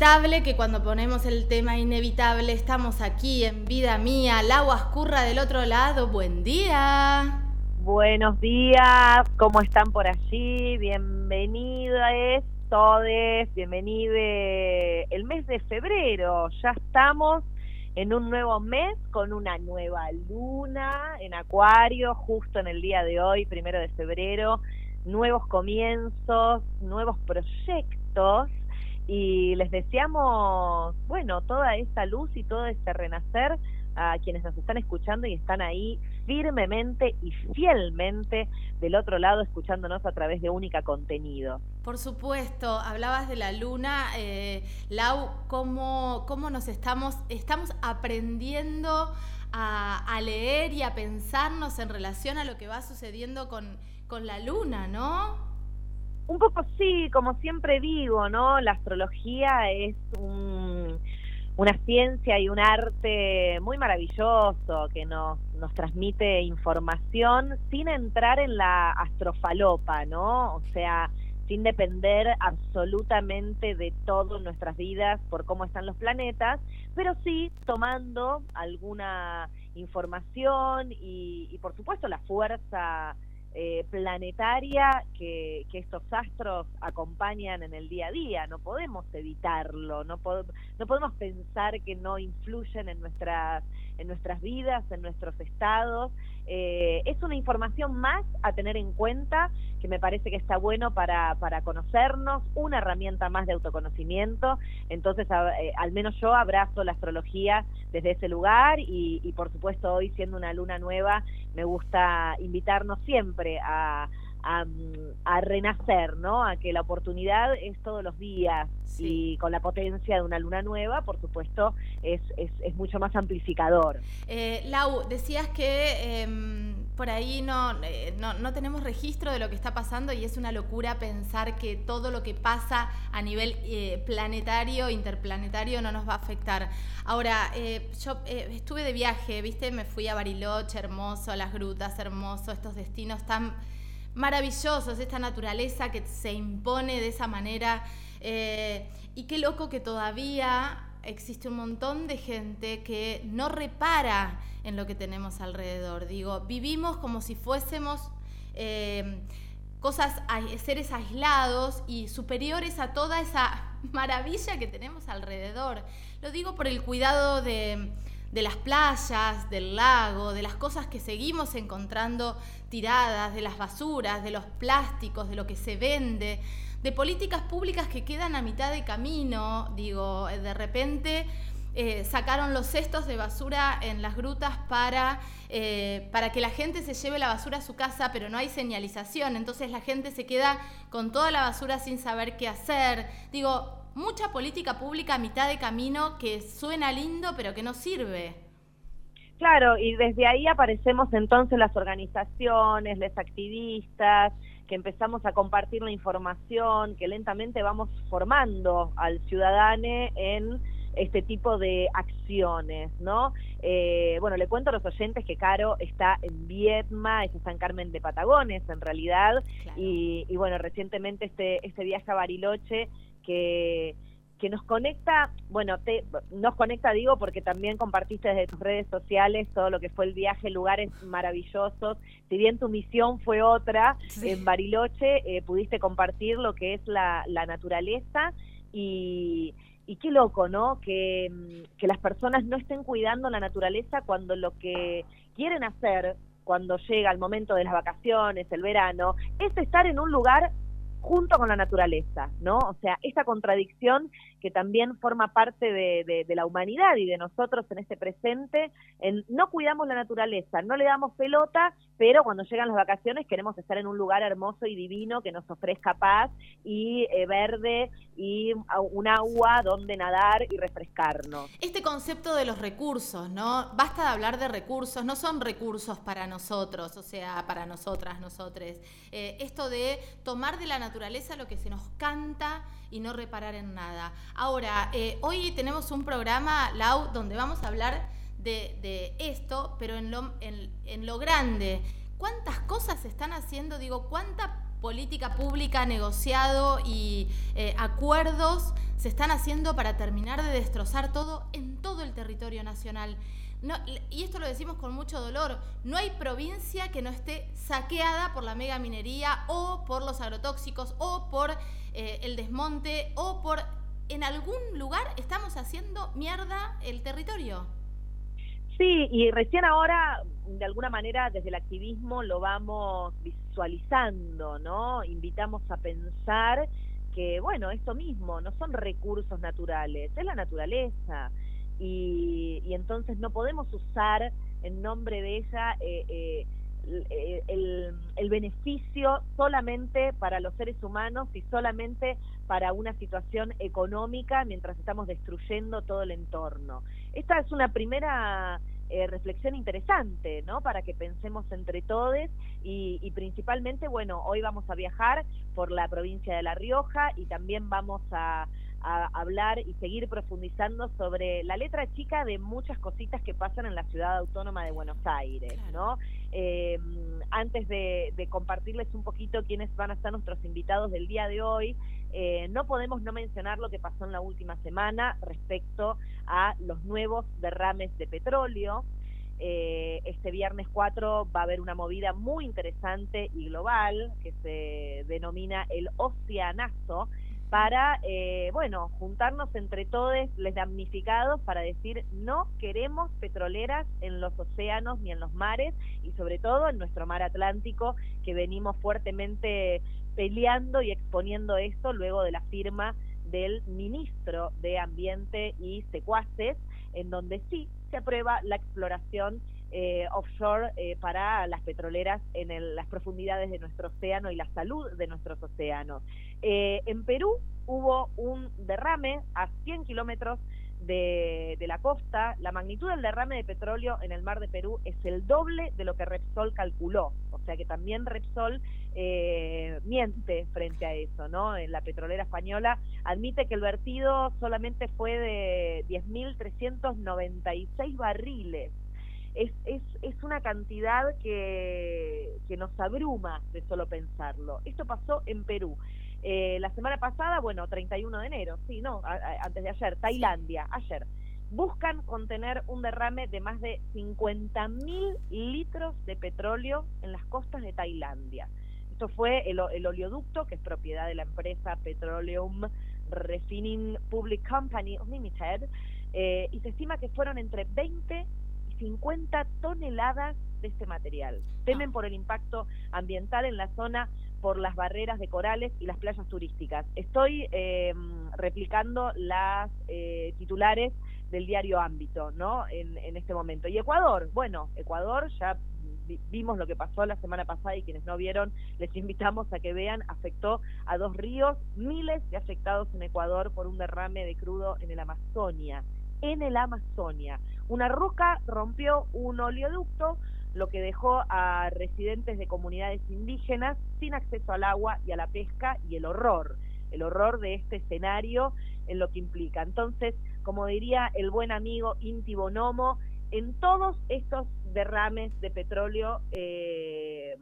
Que cuando ponemos el tema inevitable estamos aquí en Vida Mía, el agua escurra del otro lado. Buen día. Buenos días, ¿cómo están por allí? Bienvenidos todos, bienvenido el mes de febrero. Ya estamos en un nuevo mes con una nueva luna en Acuario, justo en el día de hoy, primero de febrero. Nuevos comienzos, nuevos proyectos y les deseamos, bueno, toda esta luz y todo este renacer a quienes nos están escuchando y están ahí firmemente y fielmente del otro lado escuchándonos a través de Única Contenido. Por supuesto, hablabas de la luna, eh, Lau, ¿cómo, ¿cómo, nos estamos, estamos aprendiendo a, a, leer y a pensarnos en relación a lo que va sucediendo con, con la luna, ¿no? Un poco sí, como siempre digo, ¿no? La astrología es una ciencia y un arte muy maravilloso que nos, nos transmite información sin entrar en la astrofalopa, ¿no? O sea, sin depender absolutamente de todas nuestras vidas por cómo están los planetas, pero sí tomando alguna información y, y por supuesto la fuerza eh, planetaria que, estos astros acompañan en el día a día. No podemos evitarlo, no, no podemos pensar que no influyen en nuestras, en nuestras vidas, en nuestros estados. Eh, es una información más a tener en cuenta que me parece que está bueno para, para conocernos, una herramienta más de autoconocimiento. Entonces, eh, al menos yo abrazo la astrología desde ese lugar y, y por supuesto hoy siendo una luna nueva me gusta invitarnos siempre a, a, renacer, ¿no? A que la oportunidad es todos los días y con la potencia de una luna nueva, por supuesto, es, es, mucho más amplificador. Eh, Lau, decías que em, por ahí eh, no, no, tenemos registro de lo que está pasando y es una locura pensar que todo lo que pasa a nivel eh, planetario, interplanetario, no nos va a afectar. Ahora, yo estuve de viaje, ¿viste? Me fui a Bariloche, hermoso, a las grutas, hermoso, estos destinos tan maravillosos, esta naturaleza que se impone de esa manera. Eh, y qué loco que todavía existe un montón de gente que no repara en lo que tenemos alrededor. Digo, vivimos como si fuésemos eh, cosas, seres aislados y superiores a toda esa maravilla que tenemos alrededor. Lo digo por el cuidado de de las playas, del lago, de las cosas que seguimos encontrando tiradas, de las basuras, de los plásticos, de lo que se vende, de políticas públicas que quedan a mitad de camino, digo, de repente eh, sacaron los cestos de basura en las grutas para, eh, para que la gente se lleve la basura a su casa, pero no hay señalización, entonces la gente se queda con toda la basura sin saber qué hacer. Digo, mucha política pública a mitad de camino que suena lindo pero que no sirve. Claro, y desde ahí aparecemos entonces las organizaciones, los activistas, que empezamos a compartir la información, que lentamente vamos formando al ciudadano en este tipo de acciones, ¿no? Eh, bueno, le cuento a los oyentes que Caro está en Vietma, está en Carmen de Patagones, en realidad, y, y, bueno, recientemente este, este viaje a Bariloche que, que nos conecta, bueno, te, nos conecta, digo, porque también compartiste desde tus redes sociales todo lo que fue el viaje, lugares maravillosos. Si bien tu misión fue otra, en Bariloche eh, pudiste compartir lo que es la, la naturaleza y, y qué loco, ¿no? Que, que las personas no estén cuidando la naturaleza cuando lo que quieren hacer cuando llega el momento de las vacaciones, el verano, es estar en un lugar junto con la naturaleza, ¿no? O sea, esa contradicción que también forma parte de, la humanidad y de nosotros en este presente, en, no cuidamos la naturaleza, no le damos pelota, pero cuando llegan las vacaciones queremos estar en un lugar hermoso y divino que nos ofrezca paz y eh, verde y un agua donde nadar y refrescarnos. Este concepto de los recursos, ¿no? Basta de hablar de recursos, no son recursos para nosotros, o sea, para nosotras, nosotres. Eh, esto de tomar de la naturaleza lo que se nos canta y no reparar en nada. Ahora, eh, hoy tenemos un programa, Lau, donde vamos a hablar de, esto, pero en lo, grande. ¿Cuántas cosas se están haciendo? Digo, ¿cuánta política pública negociado y eh, acuerdos se están haciendo para terminar de destrozar todo en todo el territorio nacional. y esto lo decimos con mucho dolor, no hay provincia que no esté saqueada por la mega minería o por los agrotóxicos o por eh, el desmonte o por en algún lugar estamos haciendo mierda el territorio. Sí, y recién ahora, de alguna manera, desde el activismo lo vamos visualizando, ¿no? Invitamos a pensar que, bueno, esto mismo, no son recursos naturales, es la naturaleza. Y, y entonces no podemos usar en nombre de ella eh, eh, el, el, beneficio solamente para los seres humanos y solamente para una situación económica mientras estamos destruyendo todo el entorno. Esta es una primera eh, reflexión interesante, ¿no? Para que pensemos entre todos y, y, principalmente, bueno, hoy vamos a viajar por la provincia de La Rioja y también vamos a, a hablar y seguir profundizando sobre la letra chica de muchas cositas que pasan en la ciudad autónoma de Buenos Aires, ¿no? Eh, antes de, compartirles un poquito quiénes van a ser nuestros invitados del día de hoy, eh, no podemos no mencionar lo que pasó en la última semana respecto a los nuevos derrames de petróleo. Eh, este viernes 4 va a haber una movida muy interesante y global que se denomina el Oceanazo, para, eh, bueno, juntarnos entre todos les damnificados para decir no queremos petroleras en los océanos ni en los mares y sobre todo en nuestro mar Atlántico que venimos fuertemente peleando y exponiendo esto luego de la firma del ministro de Ambiente y Secuaces, en donde sí se aprueba la exploración eh, offshore eh, para las petroleras en las profundidades de nuestro océano y la salud de nuestros océanos. Eh, en Perú hubo un derrame a 100 kilómetros de, la costa. La magnitud del derrame de petróleo en el mar de Perú es el doble de lo que Repsol calculó. O sea que también Repsol miente frente a eso, ¿no? En la petrolera española admite que el vertido solamente fue de 10.396 barriles es, es, es una cantidad que, que nos abruma de solo pensarlo. Esto pasó en Perú. Eh, la semana pasada, bueno, 31 de enero, sí, no, antes de ayer, Tailandia, ayer, buscan contener un derrame de más de 50 mil litros de petróleo en las costas de Tailandia. Esto fue el, el oleoducto, que es propiedad de la empresa Petroleum Refining Public Company Limited, eh, y se estima que fueron entre 20 50 toneladas de este material. Temen ah. por el impacto ambiental en la zona por las barreras de corales y las playas turísticas. Estoy eh, replicando las eh, titulares del diario Ámbito, ¿no? En, en, este momento. Y Ecuador, bueno, Ecuador ya vimos lo que pasó la semana pasada y quienes no vieron, les invitamos a que vean, afectó a dos ríos, miles de afectados en Ecuador por un derrame de crudo en el Amazonia en el Amazonia. Una roca rompió un oleoducto, lo que dejó a residentes de comunidades indígenas sin acceso al agua y a la pesca y el horror, el horror de este escenario en lo que implica. Entonces, como diría el buen amigo Inti Bonomo, en todos estos derrames de petróleo eh,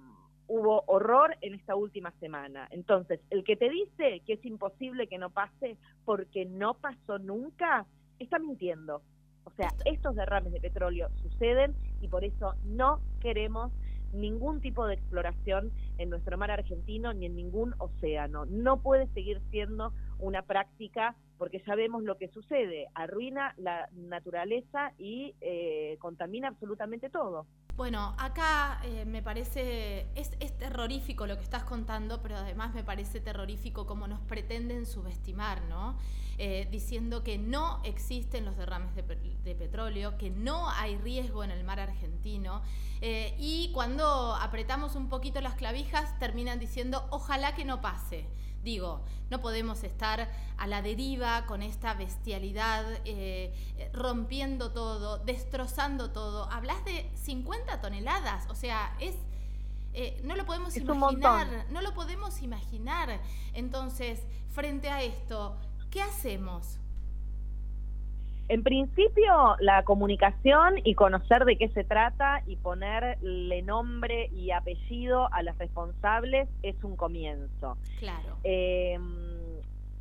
hubo horror en esta última semana. Entonces, el que te dice que es imposible que no pase porque no pasó nunca, está mintiendo. O sea, estos derrames de petróleo suceden y por eso no queremos ningún tipo de exploración en nuestro mar argentino ni en ningún océano. No puede seguir siendo una práctica porque ya vemos lo que sucede, arruina la naturaleza y eh, contamina absolutamente todo. Bueno, acá eh, me parece, es, terrorífico lo que estás contando, pero además me parece terrorífico cómo nos pretenden subestimar, ¿no? Eh, diciendo que no existen los derrames de, petróleo, que no hay riesgo en el mar argentino, y cuando apretamos un poquito las clavijas terminan diciendo, ojalá que no pase. Digo, no podemos estar a la deriva con esta bestialidad, eh, rompiendo todo, destrozando todo. Hablas de 50 toneladas, o sea, es... Eh, no lo podemos imaginar, no lo podemos imaginar. Entonces, frente a esto, ¿qué hacemos? En principio, la comunicación y conocer de qué se trata y ponerle nombre y apellido a los responsables es un comienzo. Claro. Em,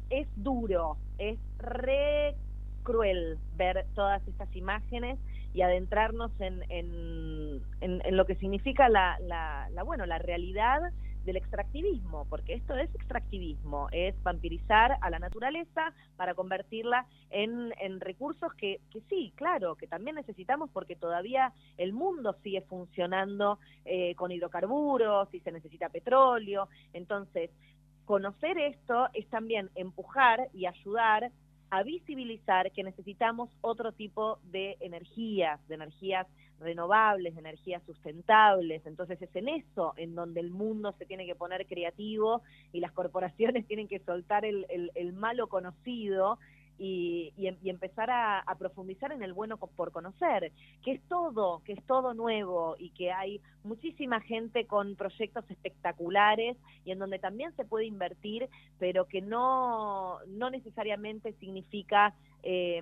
es duro, es re cruel ver todas estas imágenes y adentrarnos en, en, en, lo que significa la, la, la, bueno, la realidad del extractivismo, porque esto es extractivismo, es vampirizar a la naturaleza para convertirla en, en recursos que, que, sí, claro, que también necesitamos porque todavía el mundo sigue funcionando eh, con hidrocarburos y se necesita petróleo. Entonces, conocer esto es también empujar y ayudar a visibilizar que necesitamos otro tipo de energías, de energías renovables, de energías sustentables. Entonces es en eso en donde el mundo se tiene que poner creativo y las corporaciones tienen que soltar el, el, el malo conocido y, y, empezar a, profundizar en el bueno por conocer, que es todo, que es todo nuevo y que hay muchísima gente con proyectos espectaculares y en donde también se puede invertir, pero que no, no necesariamente significa eh,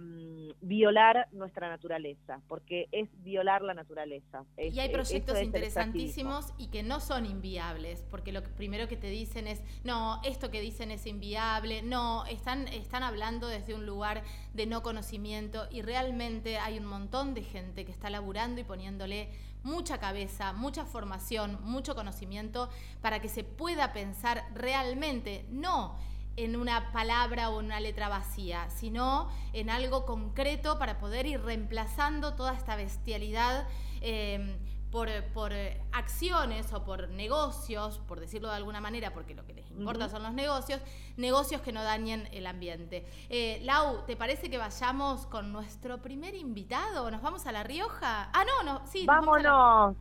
violar nuestra naturaleza, porque es violar la naturaleza. y hay proyectos interesantísimos y que no son inviables, porque lo primero que te dicen es, no, esto que dicen es inviable, no, están, están hablando desde un lugar de no conocimiento y realmente hay un montón de gente que está laburando y poniéndole mucha cabeza, mucha formación, mucho conocimiento para que se pueda pensar realmente, no en una palabra o en una letra vacía, sino en algo concreto para poder ir reemplazando toda esta bestialidad eh, por, por, acciones o por negocios, por decirlo de alguna manera, porque lo que les importa son los negocios, negocios que no dañen el ambiente. Eh, Lau, ¿te parece que vayamos con nuestro primer invitado? ¿Nos vamos a La Rioja? Ah, no, no, sí. Vámonos.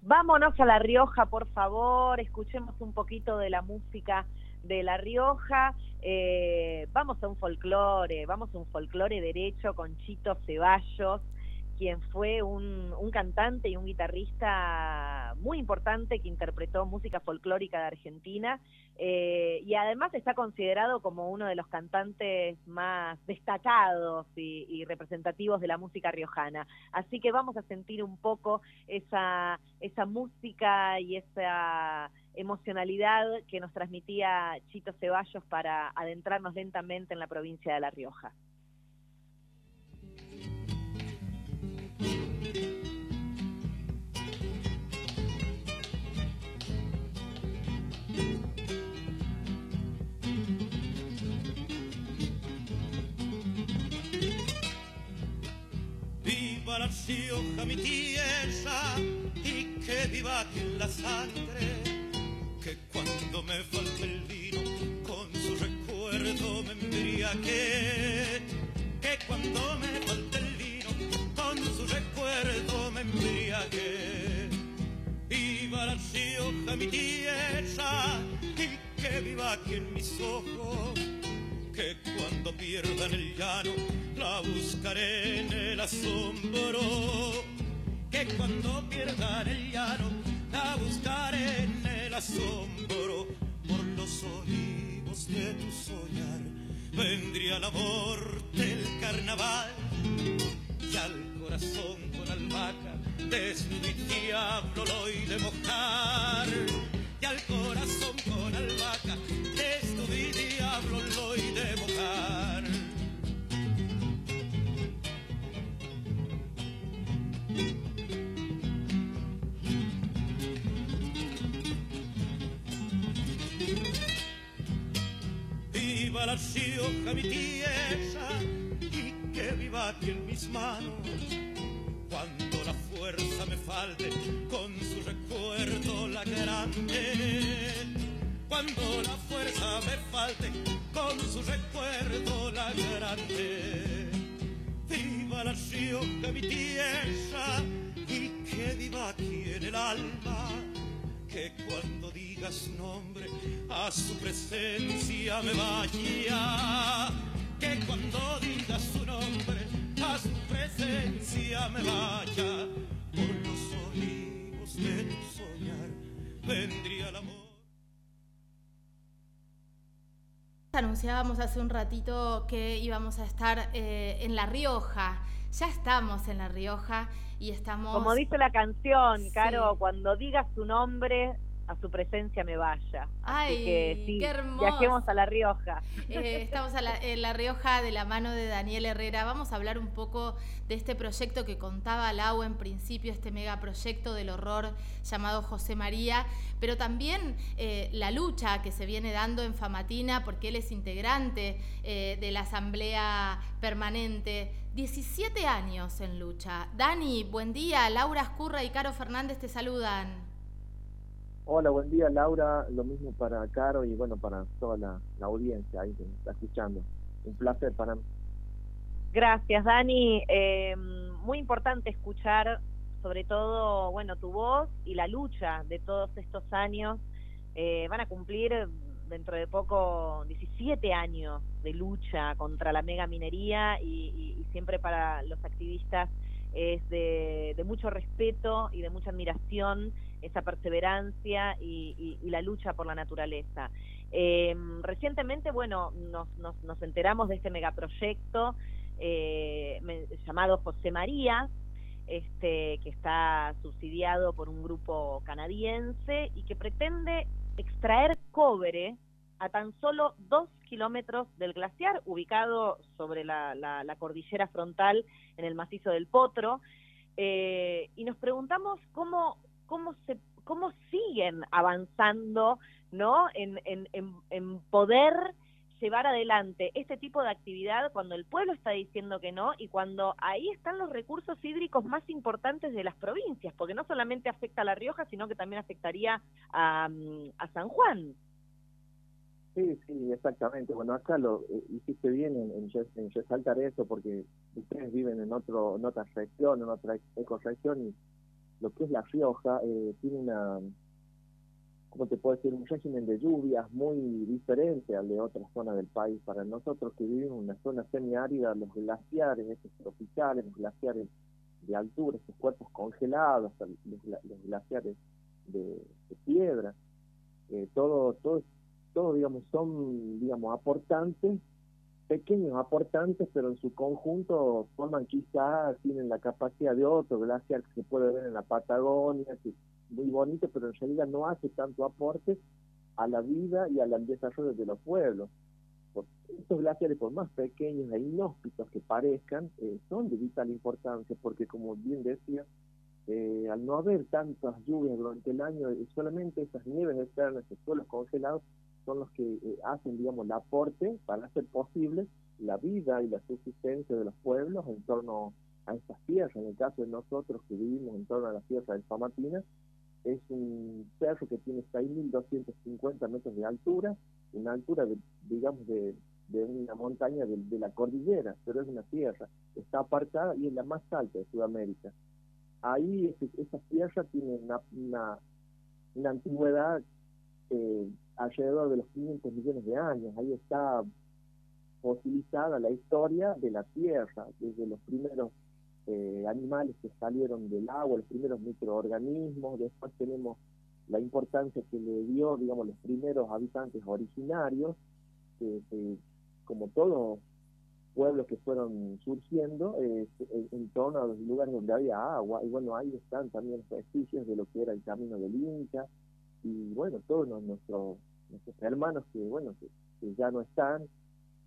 Vámonos a La Rioja, por favor, escuchemos un poquito de la música de La Rioja, eh, vamos a un folclore, vamos a un folclore derecho con Chito Ceballos, quien fue un, cantante y un guitarrista muy importante que interpretó música folclórica de Argentina eh, y además está considerado como uno de los cantantes más destacados y, representativos de la música riojana. Así que vamos a sentir un poco esa, esa música y esa emocionalidad que nos transmitía Chito Ceballos para adentrarnos lentamente en la provincia de La Rioja. La Rioja, mi tierra, y que viva aquí la sangre que cuando me falta el vino con su recuerdo me embriagué que cuando me falta el vino con su recuerdo me embriagué viva la Rioja mi tierra y que viva aquí en mis ojos que cuando pierdan el llano la buscaré en el asombro que cuando pierdan el llano la buscaré en asombro por los olivos de tu soñar. Vendría la amor del carnaval y al corazón con albahaca desnudo y diablo lo de mojar. Y al corazón Rioja, mi tierra, y que viva aquí en mis manos. Cuando la fuerza me falte, con su recuerdo la grande. Cuando la fuerza me falte, con su recuerdo la grande. Viva la Rioja, mi tierra, y que viva aquí en el alma que cuando diga su nombre a su presencia me vaya. Que cuando diga su nombre a su presencia me vaya. Por los olivos de tu soñar vendría el amor. Anunciábamos hace un ratito que íbamos a estar eh, en La Rioja. Ya estamos en La Rioja y estamos... Como dice la canción, Caro, cuando digas su nombre, a su presencia me vaya. Ay, que sí, qué hermoso. Viajemos a La Rioja. Eh, estamos en La Rioja de la mano de Daniel Herrera. Vamos a hablar un poco de este proyecto que contaba Lau en principio, este megaproyecto del horror llamado José María, pero también eh, la lucha que se viene dando en Famatina, porque él es integrante eh, de la Asamblea Permanente. 17 años en lucha. Dani, buen día. Laura Escurra y Caro Fernández te saludan. Hola, buen día Laura, lo mismo para Caro y bueno, para toda la, audiencia ahí que está escuchando. Un placer para mí. Gracias Dani, eh, muy importante escuchar sobre todo, bueno, tu voz y la lucha de todos estos años. Eh, van a cumplir dentro de poco 17 años de lucha contra la mega minería y siempre para los activistas es de, mucho respeto y de mucha admiración esa perseverancia y, la lucha por la naturaleza. Em, recientemente, bueno, nos, enteramos de este megaproyecto eh, llamado José María, este, que está subsidiado por un grupo canadiense y que pretende extraer cobre a tan solo dos kilómetros del glaciar, ubicado sobre la, la, cordillera frontal en el macizo del Potro, eh, y nos preguntamos cómo, cómo, se, cómo siguen avanzando ¿no? en, en, en, poder llevar adelante este tipo de actividad cuando el pueblo está diciendo que no y cuando ahí están los recursos hídricos más importantes de las provincias, porque no solamente afecta a La Rioja, sino que también afectaría a, a San Juan. Sí, sí, exactamente. Bueno, acá lo eh, hiciste bien en, en, resaltar eso porque ustedes viven en otro en otra región, en otra ecorregión y lo que es La Rioja eh, tiene una, ¿cómo te puedo decir? Un régimen de lluvias muy diferente al de otras zonas del país. Para nosotros que vivimos en una zona semiárida, los glaciares, estos tropicales, los glaciares de altura, estos cuerpos congelados, los, glaciares de, piedra, eh, todo, todo todos, digamos, son, digamos, aportantes, pequeños aportantes, pero en su conjunto forman quizás, tienen la capacidad de otro glaciar que se puede ver en la Patagonia, que es muy bonito, pero en realidad no hace tanto aporte a la vida y al desarrollo de los pueblos. estos glaciares, por más pequeños e inhóspitos que parezcan, eh, son de vital importancia, porque como bien decía, eh, al no haber tantas lluvias durante el año, solamente esas nieves externas, esos suelos congelados, son los que eh, hacen, digamos, el aporte para hacer posible la vida y la subsistencia de los pueblos en torno a estas tierras. En el caso de nosotros que vivimos en torno a la tierra del Famatina, es un cerro que tiene 6.250 metros de altura, una altura, de, digamos, de, una montaña de, la cordillera, pero es una tierra. Está apartada y es la más alta de Sudamérica. Ahí esa tierra tiene una, una, una antigüedad eh, alrededor de los 500 millones de años. Ahí está fosilizada la historia de la Tierra, desde los primeros eh, animales que salieron del agua, los primeros microorganismos, después tenemos la importancia que le dio, digamos, los primeros habitantes originarios, que, como todos pueblos que fueron surgiendo eh, en torno a los lugares donde había agua, y bueno, ahí están también los vestigios de lo que era el camino del Inca, y bueno, todos nuestros, nuestros hermanos que, bueno, que, ya no están,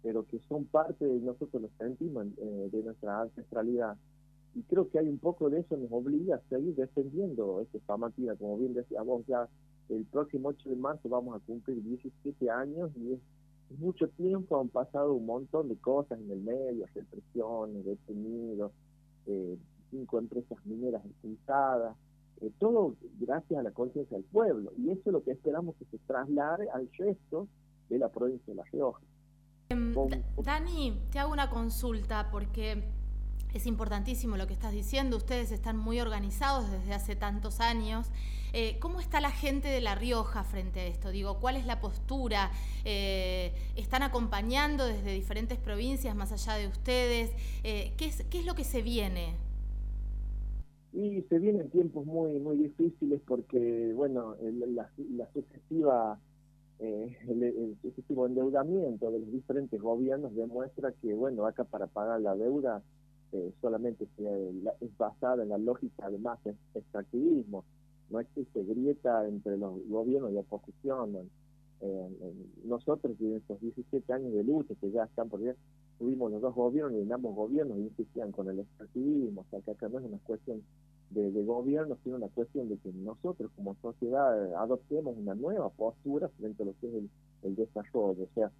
pero que son parte de nosotros, los sentimos eh, de nuestra ancestralidad. Y creo que hay un poco de eso, nos obliga a seguir defendiendo este Famatina, como bien decía vos, ya el próximo 8 de marzo vamos a cumplir 17 años y es, mucho tiempo, han pasado un montón de cosas en el medio, represiones, detenidos, eh, cinco empresas mineras expulsadas, eh, todo gracias a la conciencia del pueblo. Y eso es lo que esperamos que se traslade al resto de la provincia de La Rioja. Em, Dani, te hago una consulta porque es importantísimo lo que estás diciendo. Ustedes están muy organizados desde hace tantos años. Eh, ¿Cómo está la gente de La Rioja frente a esto? Digo, ¿cuál es la postura? Eh, ¿Están acompañando desde diferentes provincias más allá de ustedes? ¿qué, es, ¿Qué es lo que se viene? Y se vienen tiempos muy muy difíciles porque, bueno, la, sucesiva eh, el, sucesivo endeudamiento de los diferentes gobiernos demuestra que, bueno, acá para pagar la deuda eh, solamente es basada en la lógica de más extractivismo. no existe grieta entre los gobiernos y la oposición. Eh, nosotros en estos 17 años de lucha que ya están por bien, tuvimos los dos gobiernos y ambos gobiernos insistían con el extractivismo, o sea que acá no es una cuestión de, gobierno, sino una cuestión de que nosotros como sociedad adoptemos una nueva postura frente a lo que es el, desarrollo, o sea,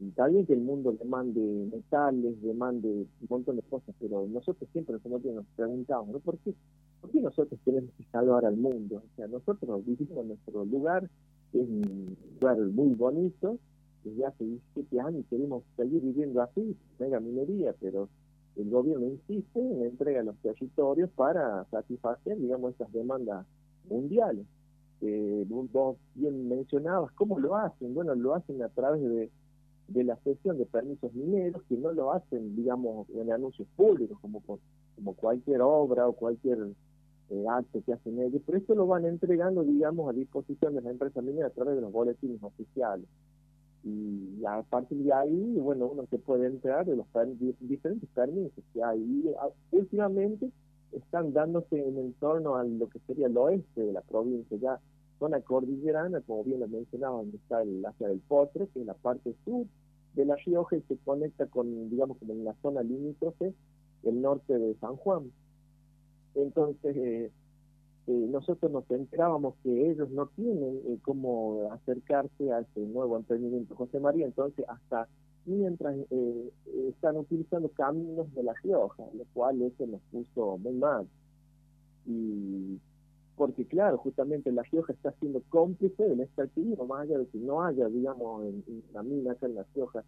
está bien que el mundo demande metales, demande un montón de cosas, pero nosotros siempre nos preguntamos, ¿no? ¿Por qué, ¿por qué nosotros tenemos que salvar al mundo? O sea, nosotros vivimos en nuestro lugar, es un lugar muy bonito, desde hace 17 años queremos seguir viviendo así, mega minería, pero el gobierno insiste en entrega de los territorios para satisfacer, digamos, esas demandas mundiales. Eh, vos bien mencionabas, ¿cómo lo hacen? Bueno, lo hacen a través de de la sesión de permisos mineros que no lo hacen, digamos, en anuncios públicos, como, como cualquier obra o cualquier eh, acto que hacen ellos, pero esto lo van entregando, digamos, a disposición de la empresa minera a través de los boletines oficiales. Y a partir de ahí, bueno, uno se puede entrar de los diferentes permisos que hay. Ah, últimamente están dándose en torno a lo que sería el oeste de la provincia, ya zona cordillerana, como bien lo mencionaba, donde está el Asia del Potre, que es la parte sur de La Rioja y se conecta con, digamos, como en la zona limítrofe, el norte de San Juan. Entonces, eh, eh, nosotros nos enterábamos que ellos no tienen eh, cómo acercarse a este nuevo emprendimiento José María, entonces hasta mientras están utilizando caminos de La Rioja, lo cual eso nos puso muy mal. Y porque claro, justamente La Rioja está siendo cómplice del extractivismo, más allá de que no haya, digamos, en, la mina acá en La Rioja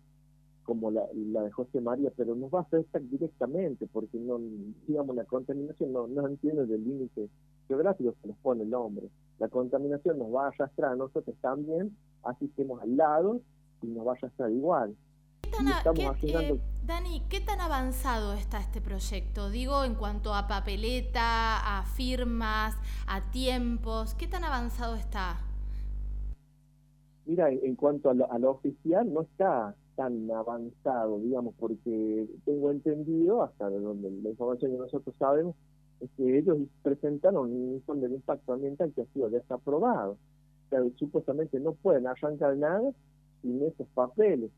como la, de José María, pero nos va a afectar directamente, porque no, digamos, la contaminación no, no entiende del límite geográfico que nos pone el hombre. La contaminación nos va a arrastrar a nosotros también, así estemos al lado, y nos va a arrastrar igual. Eh, Dani, ¿qué tan avanzado está este proyecto? Digo, en cuanto a papeleta, a firmas, a tiempos, ¿qué tan avanzado está? Mira, en cuanto a lo, oficial, no está tan avanzado, digamos, porque tengo entendido, hasta donde la información que nosotros sabemos, que ellos presentaron un informe de impacto ambiental que ha sido desaprobado. O sea, supuestamente no pueden arrancar nada sin esos papeles.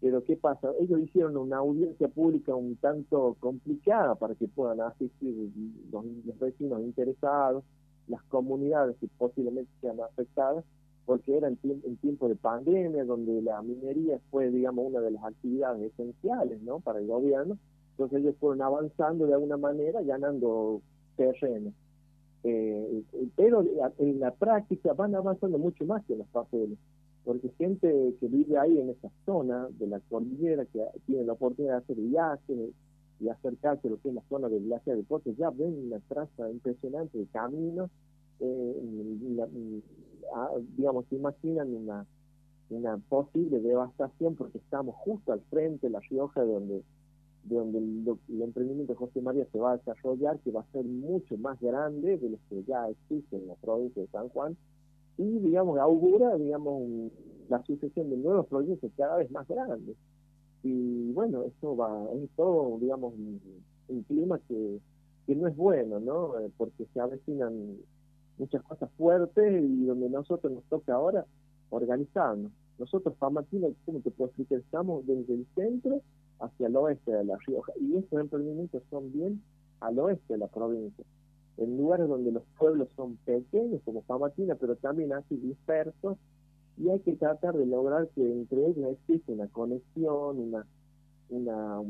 Pero ¿qué pasa? Ellos hicieron una audiencia pública un tanto complicada para que puedan asistir los, vecinos interesados, las comunidades que posiblemente sean afectadas, porque era en, tiempo de pandemia, donde la minería fue, digamos, una de las actividades esenciales ¿no? para el gobierno. Entonces ellos fueron avanzando de alguna manera, ganando terreno. Eh, pero en la práctica van avanzando mucho más que los papeles porque gente que vive ahí en esa zona de la cordillera, que tiene la oportunidad de hacer viajes y acercarse a lo que es la zona del glaciar de ya ven una traza impresionante de caminos, eh, digamos, se imaginan una, una posible devastación porque estamos justo al frente de La Rioja, de donde, de donde el, emprendimiento de José María se va a desarrollar, que va a ser mucho más grande de lo que ya existe en la provincia de San Juan, y, digamos, augura, digamos, la sucesión de nuevos proyectos cada vez más grandes. Y bueno, eso va, es todo, digamos, un, clima que, que no es bueno, ¿no? Eh, porque se avecinan muchas cosas fuertes y donde nosotros nos toca ahora organizarnos. Nosotros, Famatina, como te puedo explicar? Estamos desde el centro hacia el oeste de La Rioja y estos emprendimientos son bien al oeste de la provincia en lugares donde los pueblos son pequeños, como Famatina, pero también así dispersos, y hay que tratar de lograr que entre ellos exista una conexión, una, una,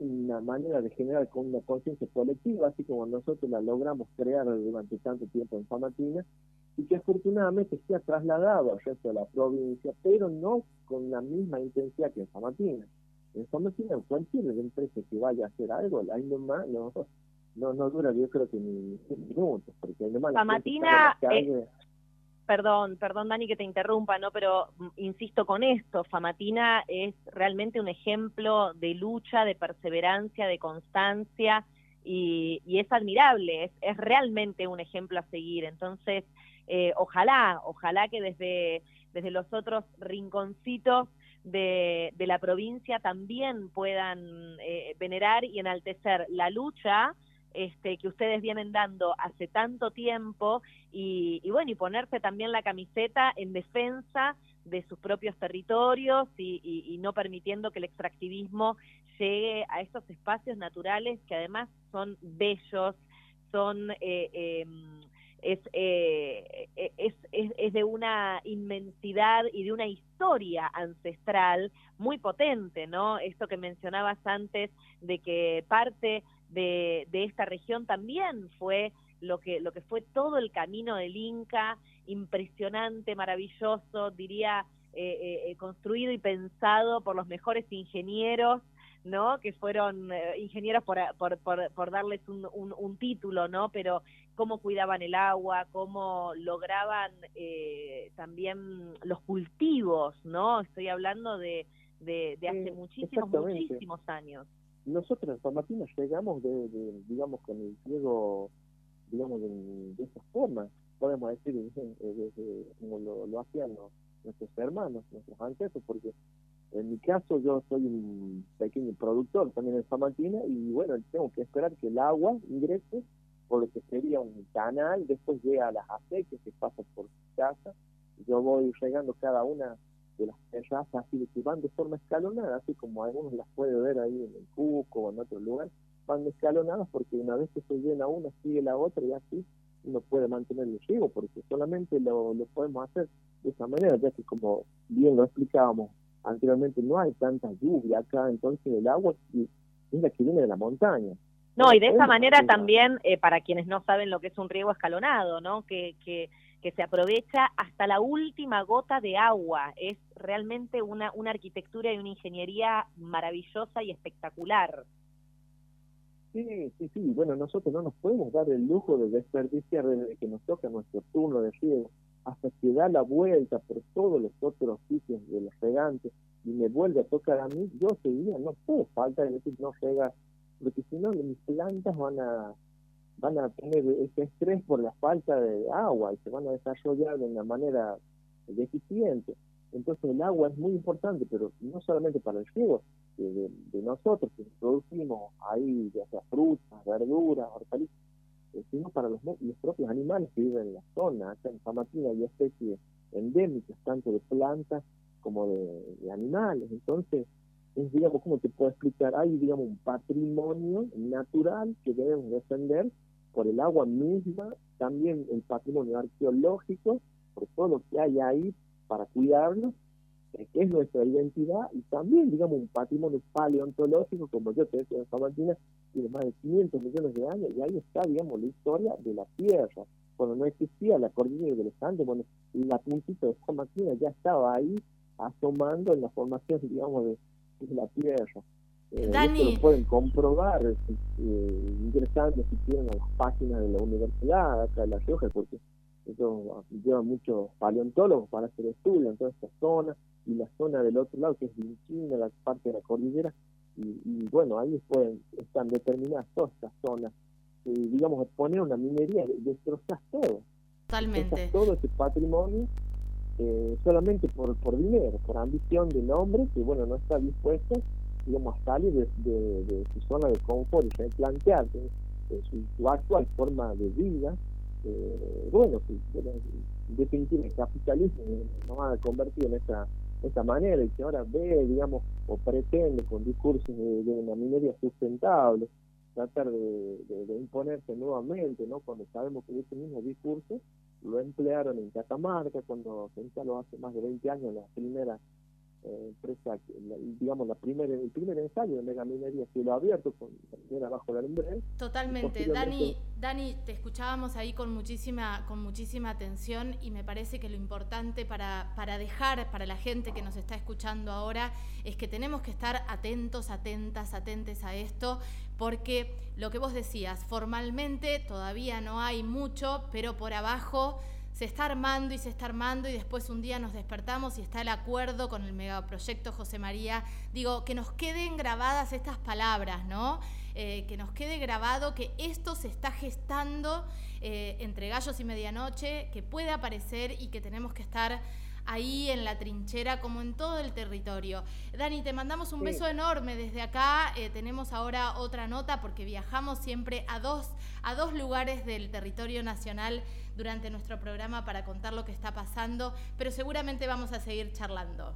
una manera de generar con una conciencia colectiva, así como nosotros la logramos crear durante tanto tiempo en Famatina, y que afortunadamente se ha trasladado al resto de la provincia, pero no con la misma intensidad que en Famatina. En Famatina, cualquier empresa que vaya a hacer algo, ahí nomás, no, no, no dura yo creo que ni minutos, porque además... Famatina, eh, perdón, perdón Dani que te interrumpa, ¿no? Pero mm, insisto con esto, Famatina es realmente un ejemplo de lucha, de perseverancia, de constancia, y, es admirable, es, es, realmente un ejemplo a seguir. Entonces, eh, ojalá, ojalá que desde, desde los otros rinconcitos de, de la provincia también puedan eh, venerar y enaltecer la lucha este, que ustedes vienen dando hace tanto tiempo y, bueno, y ponerse también la camiseta en defensa de sus propios territorios y, no permitiendo que el extractivismo llegue a estos espacios naturales que además son bellos, son... Eh, em, es, eh, es, es, es, de una inmensidad y de una historia ancestral muy potente, ¿no? Esto que mencionabas antes de que parte de, de esta región también fue lo que, lo que fue todo el camino del Inca, impresionante, maravilloso, diría, eh, eh, eh, construido y pensado por los mejores ingenieros, ¿no? Que fueron ingenieros por, por, por, darles un, un, título, ¿no? Pero cómo cuidaban el agua, cómo lograban también los cultivos, ¿no? Estoy hablando de, de, de hace muchísimos, muchísimos años. Nosotros en San Martín llegamos de, digamos, con el ciego, digamos, de, esa forma, podemos decir, eh, como lo, hacían nuestros hermanos, nuestros ancestros, porque en mi caso yo soy un pequeño productor también en San Martín y bueno, tengo que esperar que el agua ingrese por lo que sería un canal, después llega a las acequias que pasa por casa, yo voy regando cada una de las terrazas así van de forma escalonada, así como algunos las puede ver ahí en el Cuco o en otro lugar, van escalonadas porque una vez que se llena una, sigue la otra y así uno puede mantener el riego, porque solamente lo, lo podemos hacer de esa manera, ya que como bien lo explicábamos anteriormente, no hay tanta lluvia acá, entonces el agua es la que viene de la montaña. No, y de esa manera también, eh, para quienes no saben lo que es un riego escalonado, ¿no? Que, que que se aprovecha hasta la última gota de agua. Es realmente una, una arquitectura y una ingeniería maravillosa y espectacular. Sí, sí, sí. Bueno, nosotros no nos podemos dar el lujo de desperdiciar desde que nos toca nuestro turno de riego hasta que da la vuelta por todos los otros sitios de los regantes y me vuelve a tocar a mí, yo ese día no puedo falta de decir no regar, porque si no mis plantas van a van a tener ese estrés por la falta de agua y se van a desarrollar de una manera deficiente. Entonces el agua es muy importante, pero no solamente para el riego de, nosotros que producimos ahí, ya sea frutas, verduras, hortalizas, eh, sino para los, los, propios animales que viven en la zona. Acá en Martín hay especies endémicas, tanto de plantas como de animales. Entonces, es, digamos, ¿cómo te puedo explicar? Hay, digamos, un patrimonio natural que debemos defender por el agua misma, también el patrimonio arqueológico, por todo lo que hay ahí para cuidarlo, que es nuestra identidad, y también, digamos, un patrimonio paleontológico, como yo te decía, Martina tiene más de 500 millones de años, y ahí está, digamos, la historia de la Tierra. Cuando no existía la cordillera de los Andes, bueno, la puntita de San Martín ya estaba ahí asomando en la formación, digamos, de la Tierra. Eh, Dani. lo pueden comprobar eh, ingresando si quieren a las páginas de la universidad acá de La Rioja, porque ellos llevan muchos paleontólogos para hacer estudios en toda esta zona y la zona del otro lado que es Vinchina, la parte de la cordillera, y, bueno, ahí pueden, están determinadas todas estas zonas. Y, digamos, poner una minería, destrozas todo. Totalmente. todo ese patrimonio eh, solamente por, por dinero, por ambición de hombre que, bueno, no está dispuesto digamos, a salir de, su zona de confort y replantearse su, actual forma de vida, eh, bueno, sí, en definitiva el capitalismo no va a convertir en esta, esta manera y que ahora ve, digamos, o pretende con discursos de, de una minería sustentable, tratar de, de, imponerse nuevamente, ¿no? Cuando sabemos que ese mismo discurso lo emplearon en Catamarca cuando se instaló hace más de 20 años la primera eh, empresa, digamos, la primera, el primer ensayo de megaminería cielo abierto, con era bajo la lumbre. Totalmente. Dani, Dani, te escuchábamos ahí con muchísima, con muchísima atención y me parece que lo importante para, para dejar, para la gente que nos está escuchando ahora, es que tenemos que estar atentos, atentas, atentes a esto, porque lo que vos decías, formalmente todavía no hay mucho, pero por abajo se está armando y se está armando y después un día nos despertamos y está el acuerdo con el megaproyecto José María. Digo, que nos queden grabadas estas palabras, ¿no? Eh, que nos quede grabado que esto se está gestando eh, entre gallos y medianoche, que puede aparecer y que tenemos que estar ahí en la trinchera como en todo el territorio. Dani, te mandamos un beso enorme desde acá. Eh, tenemos ahora otra nota porque viajamos siempre a dos, a dos lugares del territorio nacional durante nuestro programa para contar lo que está pasando, pero seguramente vamos a seguir charlando.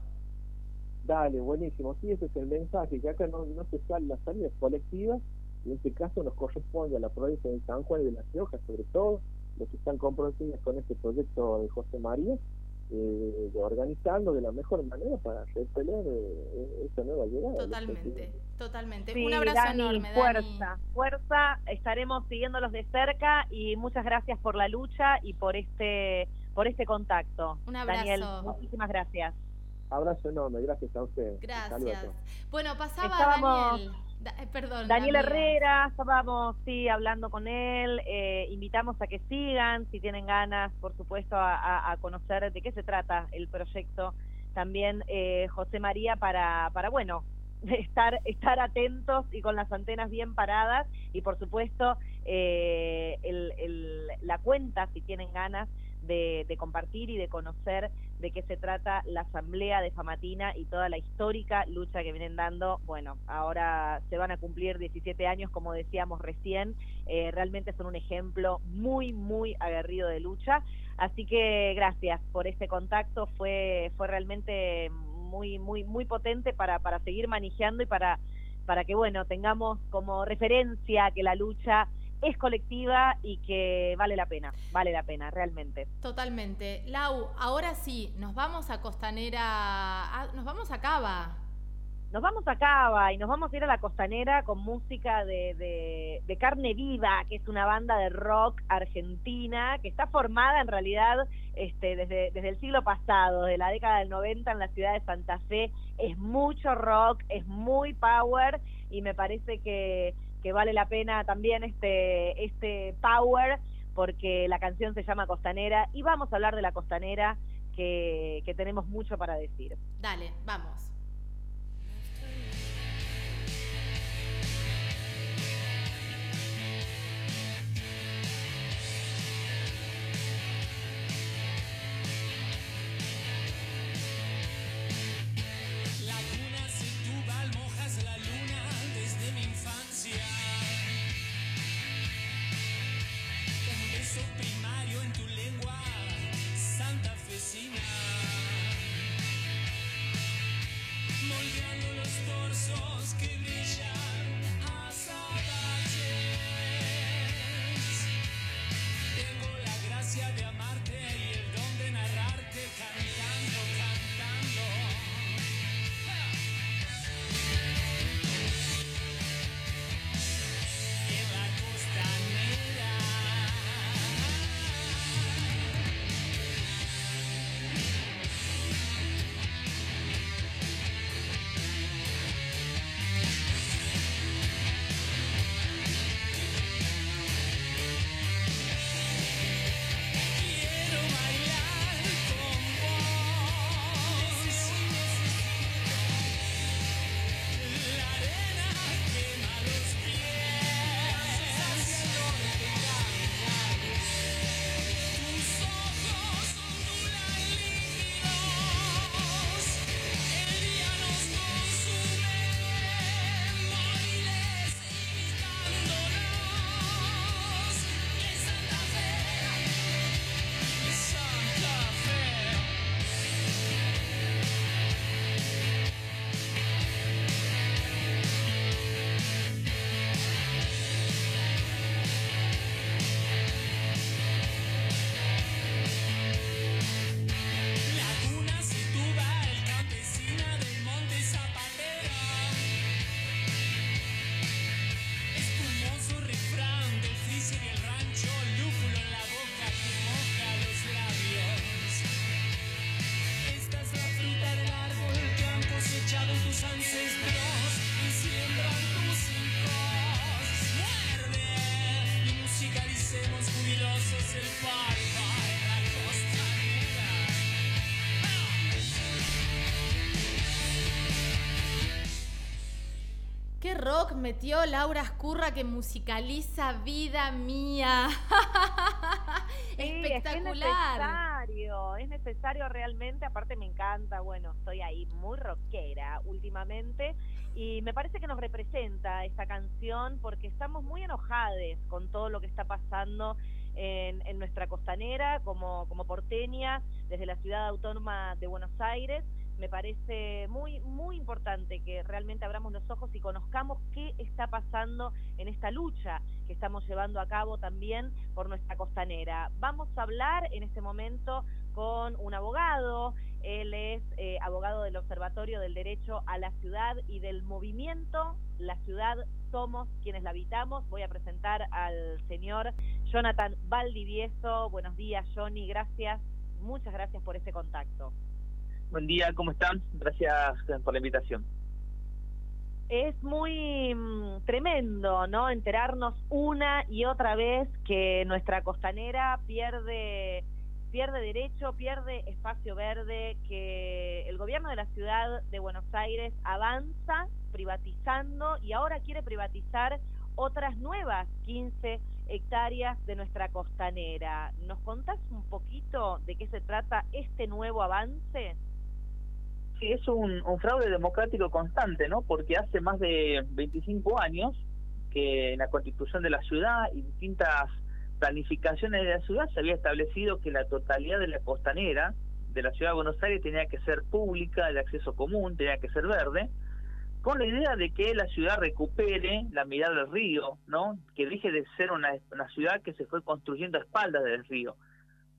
Dale, buenísimo. Sí, ese es el mensaje, que acá no, no se sale las salidas colectivas, y en este caso nos corresponde a la provincia de San Juan y de La Rioja, sobre todo, los que están comprometidos con este proyecto de José María, eh, de organizarlo de la mejor manera para repeler eh, esta nueva llegada. Totalmente, totalmente. Un abrazo enorme, fuerza, fuerza, estaremos siguiéndolos de cerca y muchas gracias por la lucha y por este por este contacto. Un abrazo. Daniel, muchísimas gracias. Abrazo enorme, gracias a usted. Gracias. Bueno, pasaba Daniel. Eh, perdón. Daniel Herrera, estábamos sí hablando con él, eh, invitamos a que sigan, si tienen ganas, por supuesto, a, conocer de qué se trata el proyecto. También eh, José María para, para bueno, estar, estar atentos y con las antenas bien paradas y por supuesto la cuenta, si tienen ganas, de, compartir y de conocer de qué se trata la Asamblea de Famatina y toda la histórica lucha que vienen dando. Bueno, ahora se van a cumplir 17 años, como decíamos recién, eh, realmente son un ejemplo muy, muy aguerrido de lucha. Así que gracias por este contacto, fue, fue realmente muy, muy, muy potente para, para seguir manejando y para, para que, bueno, tengamos como referencia que la lucha es colectiva y que vale la pena, vale la pena, realmente. Totalmente. Lau, ahora sí, nos vamos a Costanera, nos vamos a Cava. Nos vamos a Cava y nos vamos a ir a la Costanera con música de, de, Carne Viva, que es una banda de rock argentina que está formada en realidad este, desde, desde el siglo pasado, de la década del 90 en la ciudad de Santa Fe. Es mucho rock, es muy power y me parece que que vale la pena también este, este power, porque la canción se llama Costanera y vamos a hablar de la Costanera que, que tenemos mucho para decir. Dale, vamos. Rock metió Laura Escurra que musicaliza Vida Mía. Espectacular. necesario, es necesario realmente, aparte me encanta, bueno, estoy ahí muy rockera últimamente y me parece que nos representa esta canción porque estamos muy enojados con todo lo que está pasando en, en nuestra costanera como, como porteña desde la ciudad autónoma de Buenos Aires me parece muy, muy importante que realmente abramos los ojos y conozcamos qué está pasando en esta lucha que estamos llevando a cabo también por nuestra costanera. Vamos a hablar en este momento con un abogado, él es eh, abogado del Observatorio del Derecho a la Ciudad y del movimiento La Ciudad Somos quienes la habitamos. Voy a presentar al señor Jonathan Valdivieso. Buenos días, Johnny, gracias. Muchas gracias por este contacto. Buen día, ¿cómo están? Gracias por la invitación. Es muy mm, tremendo, ¿no? Enterarnos una y otra vez que nuestra costanera pierde pierde derecho, pierde espacio verde, que el gobierno de la ciudad de Buenos Aires avanza privatizando y ahora quiere privatizar otras nuevas 15 hectáreas de nuestra costanera. ¿Nos contás un poquito de qué se trata este nuevo avance? Es un, fraude democrático constante, ¿no? Porque hace más de 25 años que en la constitución de la ciudad y distintas planificaciones de la ciudad se había establecido que la totalidad de la costanera de la ciudad de Buenos Aires tenía que ser pública, de acceso común, tenía que ser verde, con la idea de que la ciudad recupere la mirada del río, ¿no? Que deje de ser una, una ciudad que se fue construyendo a espaldas del río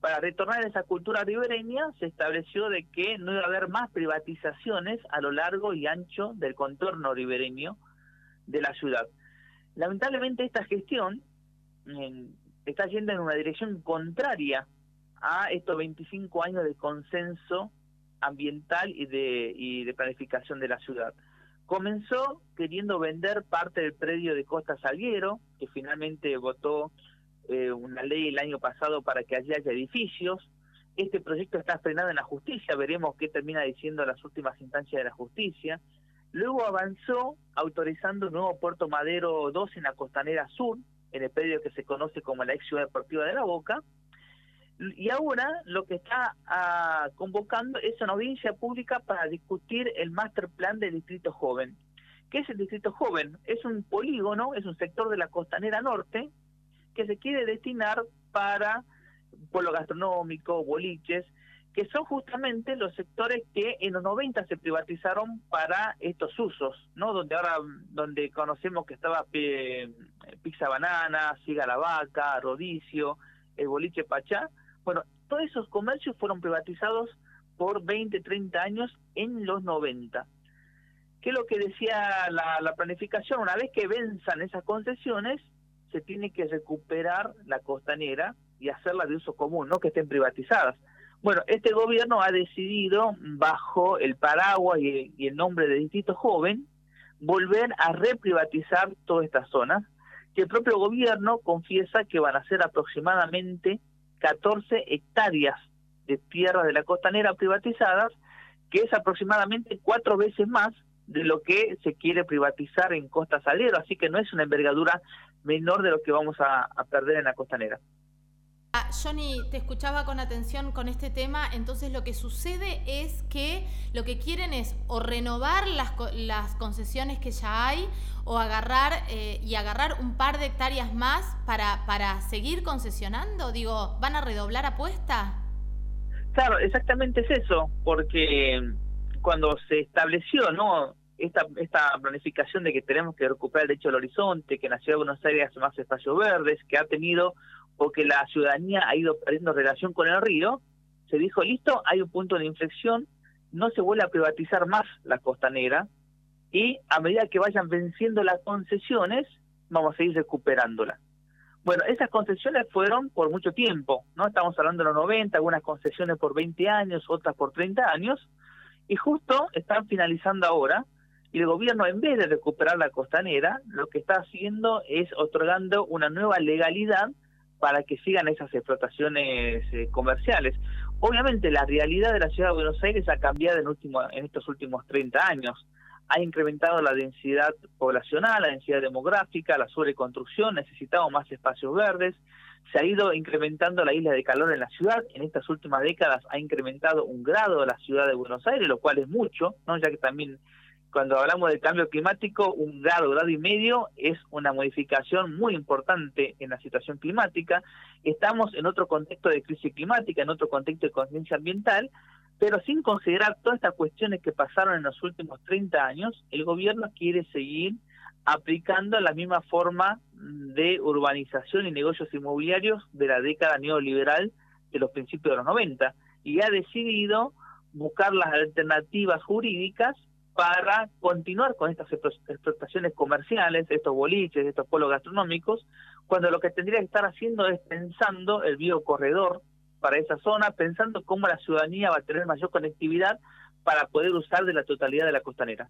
para retornar a esa cultura ribereña se estableció de que no iba a haber más privatizaciones a lo largo y ancho del contorno ribereño de la ciudad. Lamentablemente esta gestión está yendo en una dirección contraria a estos 25 años de consenso ambiental y de, y de planificación de la ciudad. Comenzó queriendo vender parte del predio de Costa Salguero, que finalmente votó eh, una ley el año pasado para que allí haya edificios. Este proyecto está frenado en la justicia, veremos qué termina diciendo las últimas instancias de la justicia. Luego avanzó autorizando un nuevo Puerto Madero 2 en la costanera sur, en el predio que se conoce como la ex ciudad deportiva de la Boca. Y ahora lo que está ah, convocando es una audiencia pública para discutir el master plan del Distrito Joven. ¿Qué es el Distrito Joven? Es un polígono, es un sector de la costanera norte, que se quiere destinar para pueblo gastronómico, boliches, que son justamente los sectores que en los 90 se privatizaron para estos usos, ¿no? Donde ahora, donde conocemos que estaba eh, Pizza Banana, Siga la Vaca, Rodicio, el boliche Pachá. Bueno, todos esos comercios fueron privatizados por 20, 30 años en los 90. ¿Qué es lo que decía la, la planificación? Una vez que venzan esas concesiones, se tiene que recuperar la costanera y hacerla de uso común, no que estén privatizadas. Bueno, este gobierno ha decidido, bajo el paraguas y, el nombre de Distrito Joven, volver a reprivatizar todas estas zonas, que el propio gobierno confiesa que van a ser aproximadamente 14 hectáreas de tierra de la costanera privatizadas, que es aproximadamente cuatro veces más de lo que se quiere privatizar en Costa Salero, así que no es una envergadura menor de lo que vamos a, perder en la costanera. Ah, Johnny, te escuchaba con atención con este tema, entonces lo que sucede es que lo que quieren es o renovar las, las concesiones que ya hay o agarrar eh, y agarrar un par de hectáreas más para, para seguir concesionando, digo, ¿van a redoblar apuesta? Claro, exactamente es eso, porque cuando se estableció, ¿no? Esta, esta planificación de que tenemos que recuperar el derecho al horizonte, que en la ciudad de Buenos Aires más espacios verdes, que ha tenido o que la ciudadanía ha ido perdiendo relación con el río, se dijo, listo, hay un punto de inflexión, no se vuelve a privatizar más la costanera y a medida que vayan venciendo las concesiones, vamos a ir recuperándola. Bueno, esas concesiones fueron por mucho tiempo, ¿no? Estamos hablando de los 90, algunas concesiones por 20 años, otras por 30 años, y justo están finalizando ahora, y el gobierno, en vez de recuperar la costanera, lo que está haciendo es otorgando una nueva legalidad para que sigan esas explotaciones eh, comerciales. Obviamente la realidad de la ciudad de Buenos Aires ha cambiado en, último, en estos últimos 30 años. Ha incrementado la densidad poblacional, la densidad demográfica, la sobreconstrucción, necesitamos más espacios verdes. se ha ido incrementando la isla de calor en la ciudad. En estas últimas décadas ha incrementado un grado la ciudad de Buenos Aires, lo cual es mucho, ¿no? ya que también cuando hablamos del cambio climático, un grado, grado y medio es una modificación muy importante en la situación climática. Estamos en otro contexto de crisis climática, en otro contexto de conciencia ambiental, pero sin considerar todas estas cuestiones que pasaron en los últimos 30 años, el gobierno quiere seguir aplicando la misma forma de urbanización y negocios inmobiliarios de la década neoliberal de los principios de los 90 y ha decidido buscar las alternativas jurídicas para continuar con estas explotaciones comerciales, estos boliches, estos polos gastronómicos, cuando lo que tendría que estar haciendo es pensando el biocorredor para esa zona, pensando cómo la ciudadanía va a tener mayor conectividad para poder usar de la totalidad de la costanera.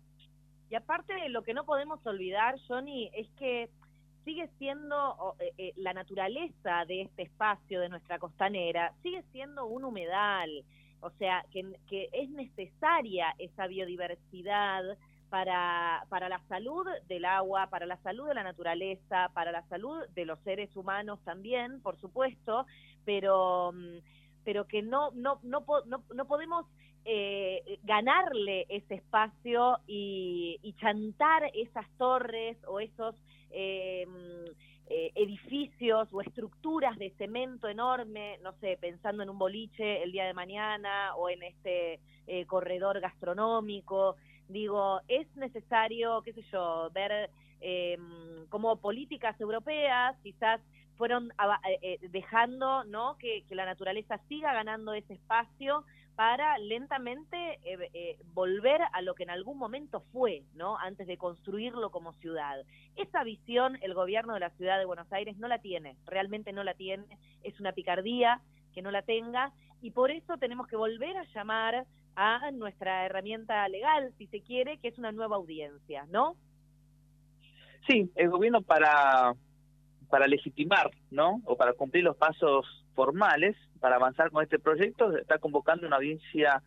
Y aparte, lo que no podemos olvidar, Johnny, es que sigue siendo eh, eh, la naturaleza de este espacio, de nuestra costanera, sigue siendo un humedal, o sea, que, que es necesaria esa biodiversidad para, para la salud del agua, para la salud de la naturaleza, para la salud de los seres humanos también, por supuesto, pero, mm, pero que no, no, no, no, no podemos eh, ganarle ese espacio y, y, chantar esas torres o esos eh, eh, edificios o estructuras de cemento enorme, no sé, pensando en un boliche el día de mañana o en este eh, corredor gastronómico. Digo, es necesario, qué sé yo, ver eh, como políticas europeas, quizás fueron eh, dejando ¿no? Que, la naturaleza siga ganando ese espacio para lentamente eh, eh, volver a lo que en algún momento fue, ¿no? Antes de construirlo como ciudad. Esa visión el gobierno de la ciudad de Buenos Aires no la tiene, realmente no la tiene, es una picardía que no la tenga y por eso tenemos que volver a llamar a nuestra herramienta legal, si se quiere, que es una nueva audiencia, ¿no? Sí, el gobierno para para legitimar, ¿no? O para cumplir los pasos formales para avanzar con este proyecto, está convocando una audiencia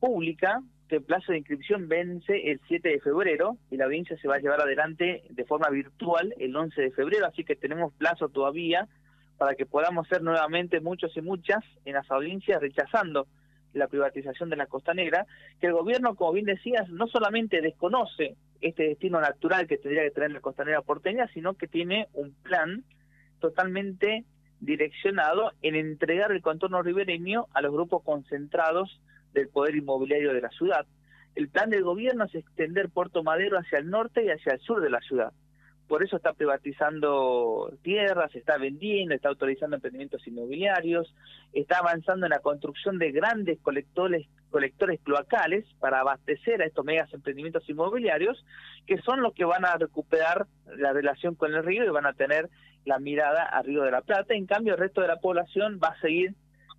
pública que el plazo de inscripción vence el 7 de febrero y la audiencia se va a llevar adelante de forma virtual el 11 de febrero, así que tenemos plazo todavía para que podamos ser nuevamente muchos y muchas en las audiencias rechazando la privatización de la Costa Negra, que el gobierno, como bien decías, no solamente desconoce este destino natural que tendría que tener la costanera porteña, sino que tiene un plan totalmente direccionado en entregar el contorno ribereño a los grupos concentrados del poder inmobiliario de la ciudad. El plan del gobierno es extender Puerto Madero hacia el norte y hacia el sur de la ciudad por eso está privatizando tierras, está vendiendo, está autorizando emprendimientos inmobiliarios, está avanzando en la construcción de grandes colectores, colectores cloacales para abastecer a estos megas emprendimientos inmobiliarios, que son los que van a recuperar la relación con el río y van a tener la mirada al Río de la Plata. En cambio, el resto de la población va a seguir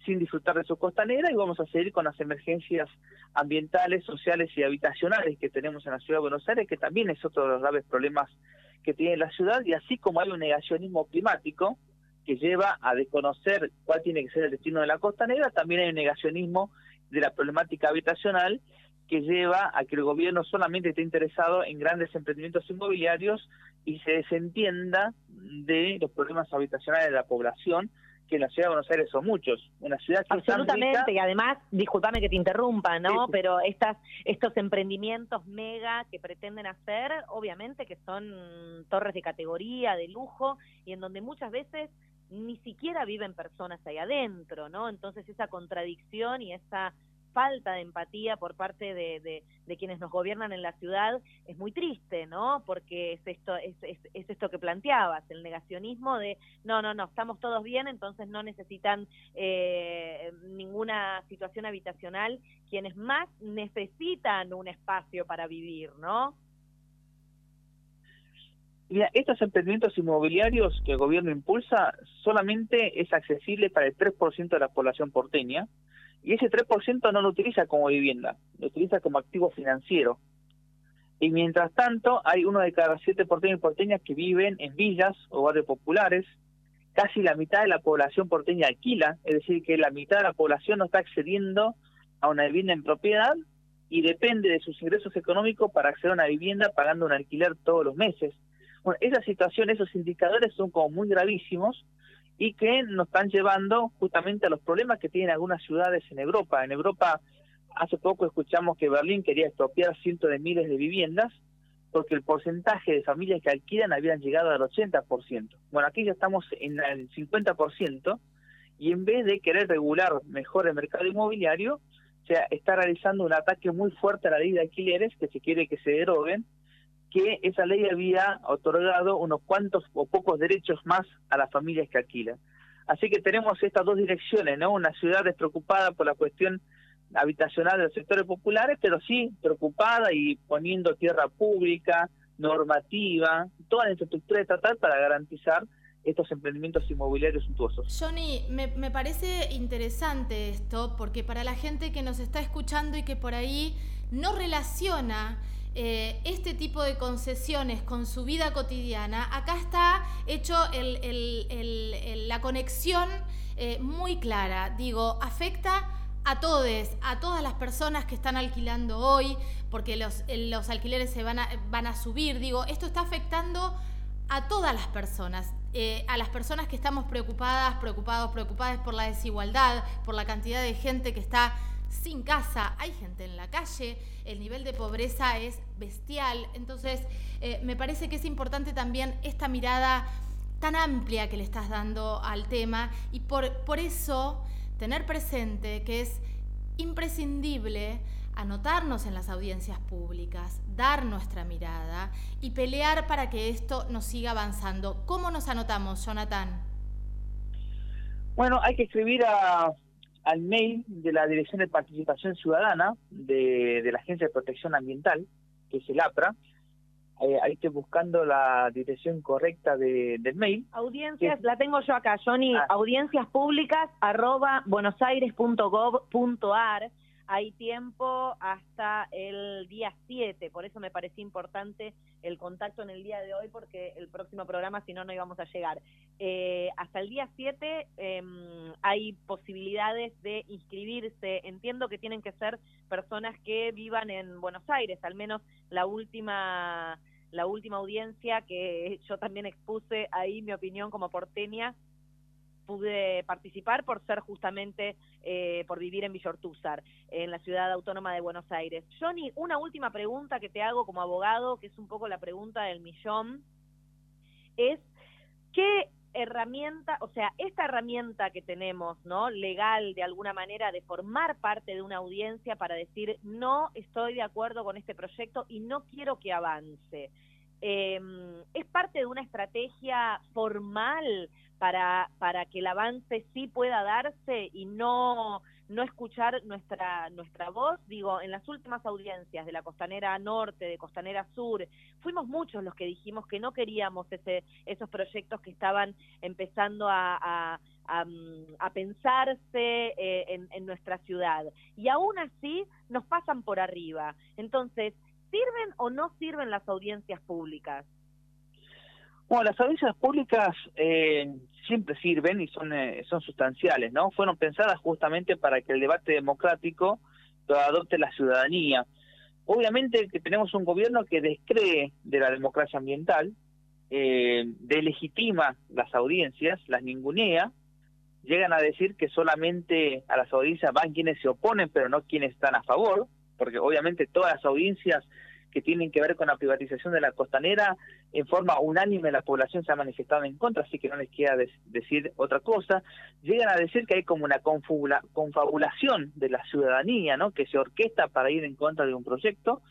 sin disfrutar de su costanera y vamos a seguir con las emergencias ambientales, sociales y habitacionales que tenemos en la ciudad de Buenos Aires, que también es otro de los graves problemas que tiene la ciudad y así como hay un negacionismo climático que lleva a desconocer cuál tiene que ser el destino de la costa negra, también hay un negacionismo de la problemática habitacional que lleva a que el gobierno solamente esté interesado en grandes emprendimientos inmobiliarios y se desentienda de los problemas habitacionales de la población que en la ciudad de Buenos Aires son muchos. Una ciudad Absolutamente, y además, discúlpame que te interrumpa, ¿no? Pero estas estos emprendimientos mega que pretenden hacer, obviamente que son torres de categoría, de lujo, y en donde muchas veces ni siquiera viven personas ahí adentro, ¿no? Entonces esa contradicción y esa falta de empatía por parte de, quienes nos gobiernan en la ciudad es muy triste, ¿no? Porque es esto, es, es, esto que planteabas, el negacionismo de no, no, no, estamos todos bien, entonces no necesitan eh, ninguna situación habitacional, quienes más necesitan un espacio para vivir, ¿no? Mira, estos emprendimientos inmobiliarios que el gobierno impulsa solamente es accesible para el 3% de la población porteña, y ese 3% no lo utiliza como vivienda, lo utiliza como activo financiero. Y mientras tanto, hay uno de cada siete porteños y porteñas que viven en villas o barrios populares. Casi la mitad de la población porteña alquila, es decir, que la mitad de la población no está accediendo a una vivienda en propiedad y depende de sus ingresos económicos para acceder a una vivienda pagando un alquiler todos los meses. Bueno, esa situación, esos indicadores son como muy gravísimos y que nos están llevando justamente a los problemas que tienen algunas ciudades en Europa. En Europa, hace poco escuchamos que Berlín quería expropiar cientos de miles de viviendas porque el porcentaje de familias que alquilan habían llegado al 80%. Bueno, aquí ya estamos en el 50% y en vez de querer regular mejor el mercado inmobiliario, se está realizando un ataque muy fuerte a la ley de alquileres que se quiere que se deroguen que esa ley había otorgado unos cuantos o pocos derechos más a las familias que alquilan. Así que tenemos estas dos direcciones, ¿no? Una ciudad despreocupada por la cuestión habitacional de los sectores populares, pero sí preocupada y poniendo tierra pública, normativa, toda la infraestructura estatal para garantizar estos emprendimientos inmobiliarios suntuosos. Johnny, me, me, parece interesante esto, porque para la gente que nos está escuchando y que por ahí no relaciona eh, este tipo de concesiones con su vida cotidiana, acá está hecho la conexión eh, muy clara. Digo, afecta a todos, a todas las personas que están alquilando hoy, porque los, los alquileres se van a, van a subir. Digo, esto está afectando a todas las personas, eh, a las personas que estamos preocupadas, preocupados, preocupadas por la desigualdad, por la cantidad de gente que está sin casa, hay gente en la calle, el nivel de pobreza es bestial. Entonces, eh, me parece que es importante también esta mirada tan amplia que le estás dando al tema y por, por eso tener presente que es imprescindible anotarnos en las audiencias públicas, dar nuestra mirada y pelear para que esto nos siga avanzando. ¿Cómo nos anotamos, Jonathan? Bueno, hay que escribir a al mail de la Dirección de Participación Ciudadana de, la Agencia de Protección Ambiental, que es el APRA. Eh, ahí estoy buscando la dirección correcta de, del mail. Audiencias, la tengo yo acá, Johnny, ah. audiencias públicas arroba buenosaires.gov.ar hay tiempo hasta el día 7, por eso me parecía importante el contacto en el día de hoy, porque el próximo programa, si no, no íbamos a llegar. Eh, hasta el día 7 em, hay posibilidades de inscribirse. Entiendo que tienen que ser personas que vivan en Buenos Aires, al menos la última la última audiencia que yo también expuse ahí mi opinión como porteña pude participar por ser justamente, eh, por vivir en Villortúzar, en la ciudad autónoma de Buenos Aires. Johnny, una última pregunta que te hago como abogado, que es un poco la pregunta del millón, es ¿qué herramienta, o sea, esta herramienta que tenemos, ¿no? Legal, de alguna manera, de formar parte de una audiencia para decir, no estoy de acuerdo con este proyecto y no quiero que avance. Em, ¿Es parte de una estrategia formal para, para que el avance sí pueda darse y no, no escuchar nuestra, nuestra voz. Digo, en las últimas audiencias de la Costanera Norte, de Costanera Sur, fuimos muchos los que dijimos que no queríamos ese, esos proyectos que estaban empezando a, a pensarse eh, en, en, nuestra ciudad. Y aún así nos pasan por arriba. Entonces, ¿sirven o no sirven las audiencias públicas? Bueno, las audiencias públicas eh, siempre sirven y son, eh, son sustanciales, ¿no? Fueron pensadas justamente para que el debate democrático lo adopte la ciudadanía. Obviamente que tenemos un gobierno que descree de la democracia ambiental, eh, delegitima las audiencias, las ningunea, llegan a decir que solamente a las audiencias van quienes se oponen, pero no quienes están a favor, porque obviamente todas las audiencias que tienen que ver con la privatización de la costanera, en forma unánime la población se ha manifestado en contra, así que no les queda decir otra cosa. Llegan a decir que hay como una confabulación de la ciudadanía, ¿no? Que se orquesta para ir en contra de un proyecto.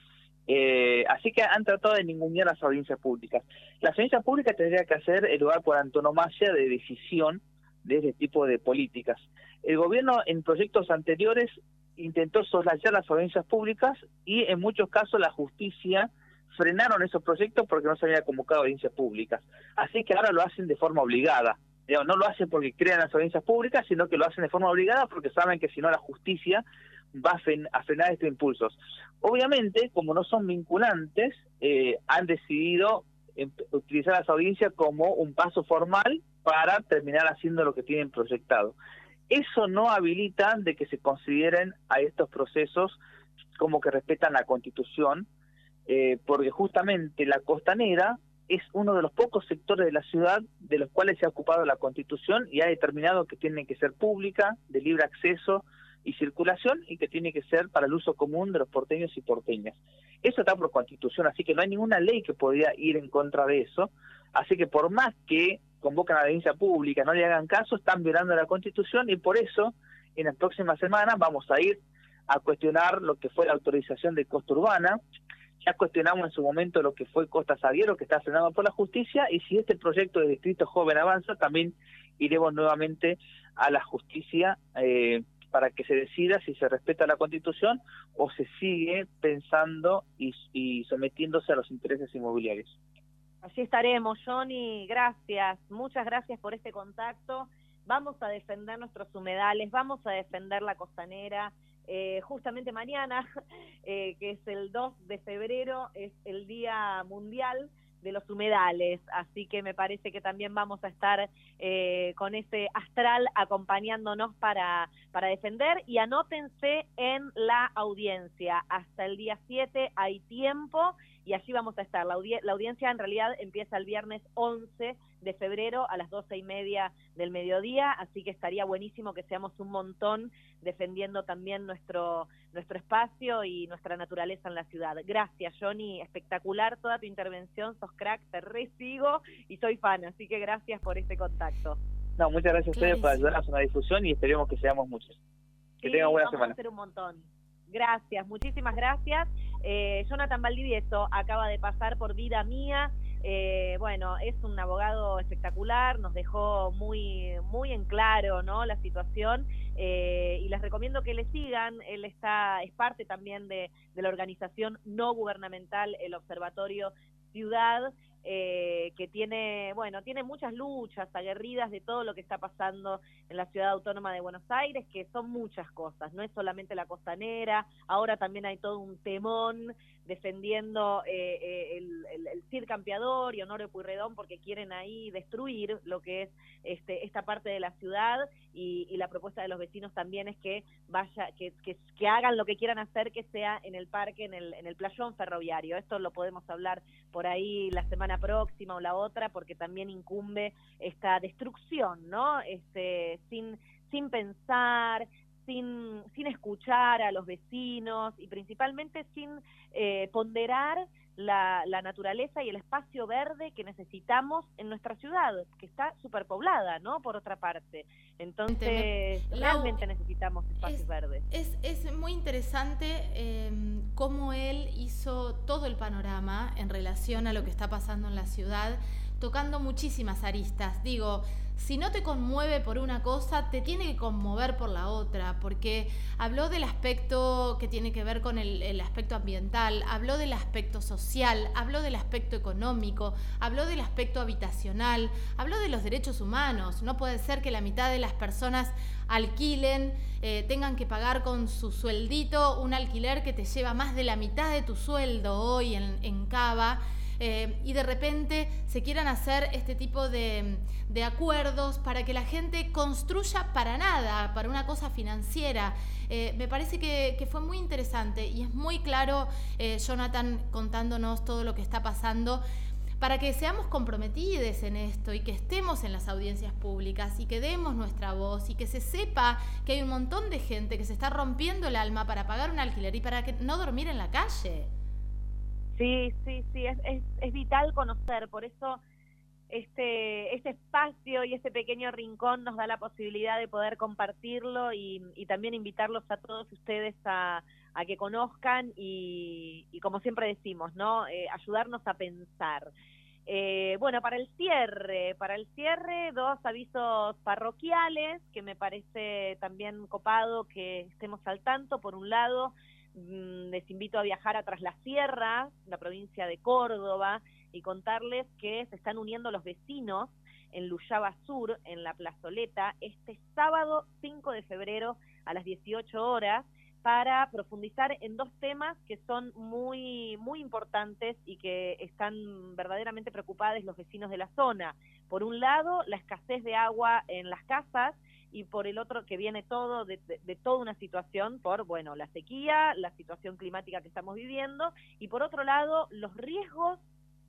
Eh, así que han tratado de ningunear las audiencias públicas. Las audiencias públicas tendría que hacer el lugar por antonomasia de decisión de este tipo de políticas. El gobierno en proyectos anteriores intentó soslayar las audiencias públicas y en muchos casos la justicia frenaron esos proyectos porque no se había convocado audiencias públicas. Así que ahora lo hacen de forma obligada. no lo hacen porque crean las audiencias públicas, sino que lo hacen de forma obligada porque saben que si no la justicia va a, frenar estos impulsos. Obviamente, como no son vinculantes, eh, han decidido em, utilizar las audiencias como un paso formal para terminar haciendo lo que tienen proyectado. Eso no habilita de que se consideren a estos procesos como que respetan la Constitución, eh, porque justamente la costanera es uno de los pocos sectores de la ciudad de los cuales se ha ocupado la Constitución y ha determinado que tiene que ser pública, de libre acceso y circulación y que tiene que ser para el uso común de los porteños y porteñas. Eso está por Constitución, así que no hay ninguna ley que podría ir en contra de eso. Así que por más que convocan a la audiencia pública, no le hagan caso, están violando la Constitución y por eso en las próximas semanas vamos a ir a cuestionar lo que fue la autorización de costa urbana, ya cuestionamos en su momento lo que fue Costa Sabiero, que está frenado por la justicia, y si este proyecto de Distrito Joven avanza, también iremos nuevamente a la justicia eh, para que se decida si se respeta la Constitución o se sigue pensando y, y sometiéndose a los intereses inmobiliarios. Así estaremos, Johnny. Gracias, muchas gracias por este contacto. Vamos a defender nuestros humedales, vamos a defender la costanera. Eh, justamente mañana, eh, que es el 2 de febrero, es el Día Mundial de los humedales, así que me parece que también vamos a estar eh, con ese astral acompañándonos para, para defender y anótense en la audiencia, hasta el día 7 hay tiempo y allí vamos a estar. La, la audiencia en realidad empieza el viernes 11 de febrero a las doce y media del mediodía, así que estaría buenísimo que seamos un montón defendiendo también nuestro, nuestro espacio y nuestra naturaleza en la ciudad. Gracias, Johnny, espectacular toda tu intervención, sos crack, te resigo y soy fan, así que gracias por este contacto. No, muchas gracias a ustedes por ayudarnos en la difusión y esperemos que seamos muchos. Que tengan buena vamos semana. A hacer un montón. Gracias, muchísimas gracias. Eh, Jonathan Valdivieso acaba de pasar por Vida Mía. Eh, bueno, es un abogado espectacular, nos dejó muy, muy en claro ¿no? la situación eh, y les recomiendo que le sigan. Él está, es parte también de, de la organización no gubernamental, el Observatorio Ciudad. Eh, que tiene, bueno, tiene muchas luchas aguerridas de todo lo que está pasando en la ciudad autónoma de Buenos Aires, que son muchas cosas, no es solamente la costanera, ahora también hay todo un temón defendiendo eh, eh, el, el, CIR Campeador y Honorio Puyredón porque quieren ahí destruir lo que es este, esta parte de la ciudad y, y la propuesta de los vecinos también es que vaya, que, que, que, hagan lo que quieran hacer, que sea en el parque, en el, en el playón ferroviario. Esto lo podemos hablar por ahí la semana próxima o la otra porque también incumbe esta destrucción, ¿no? Este, sin, sin pensar, sin, sin escuchar a los vecinos y principalmente sin eh, ponderar la, la, naturaleza y el espacio verde que necesitamos en nuestra ciudad, que está superpoblada, ¿no? Por otra parte. Entonces, Lau, realmente necesitamos espacios es, verdes. Es, es, muy interesante eh, cómo él hizo todo el panorama en relación a lo que está pasando en la ciudad, tocando muchísimas aristas. Digo, si no te conmueve por una cosa, te tiene que conmover por la otra, porque habló del aspecto que tiene que ver con el, aspecto ambiental, habló del aspecto social, habló del aspecto económico, habló del aspecto habitacional, habló de los derechos humanos. No puede ser que la mitad de las personas alquilen, eh, tengan que pagar con su sueldito un alquiler que te lleva más de la mitad de tu sueldo hoy en, en Cava eh, y de repente se quieran hacer este tipo de, acuerdos para que la gente construya para nada, para una cosa financiera. Eh, me parece que, que, fue muy interesante y es muy claro eh, Jonathan contándonos todo lo que está pasando para que seamos comprometidos en esto y que estemos en las audiencias públicas y que demos nuestra voz y que se sepa que hay un montón de gente que se está rompiendo el alma para pagar un alquiler y para que no dormir en la calle. Sí, sí, sí, es, es, es, vital conocer, por eso este, este espacio y este pequeño rincón nos da la posibilidad de poder compartirlo y, y también invitarlos a todos ustedes a, a que conozcan y, y, como siempre decimos, ¿no? Eh, ayudarnos a pensar. Eh, bueno, para el cierre, para el cierre, dos avisos parroquiales que me parece también copado que estemos al tanto. Por un lado, les invito a viajar a Tras la Sierra, la provincia de Córdoba, y contarles que se están uniendo los vecinos en Luyaba Sur, en la plazoleta, este sábado 5 de febrero a las 18 horas para profundizar en dos temas que son muy muy importantes y que están verdaderamente preocupados los vecinos de la zona. Por un lado, la escasez de agua en las casas y por el otro que viene todo de, de, toda una situación por, bueno, la sequía, la situación climática que estamos viviendo y por otro lado, los riesgos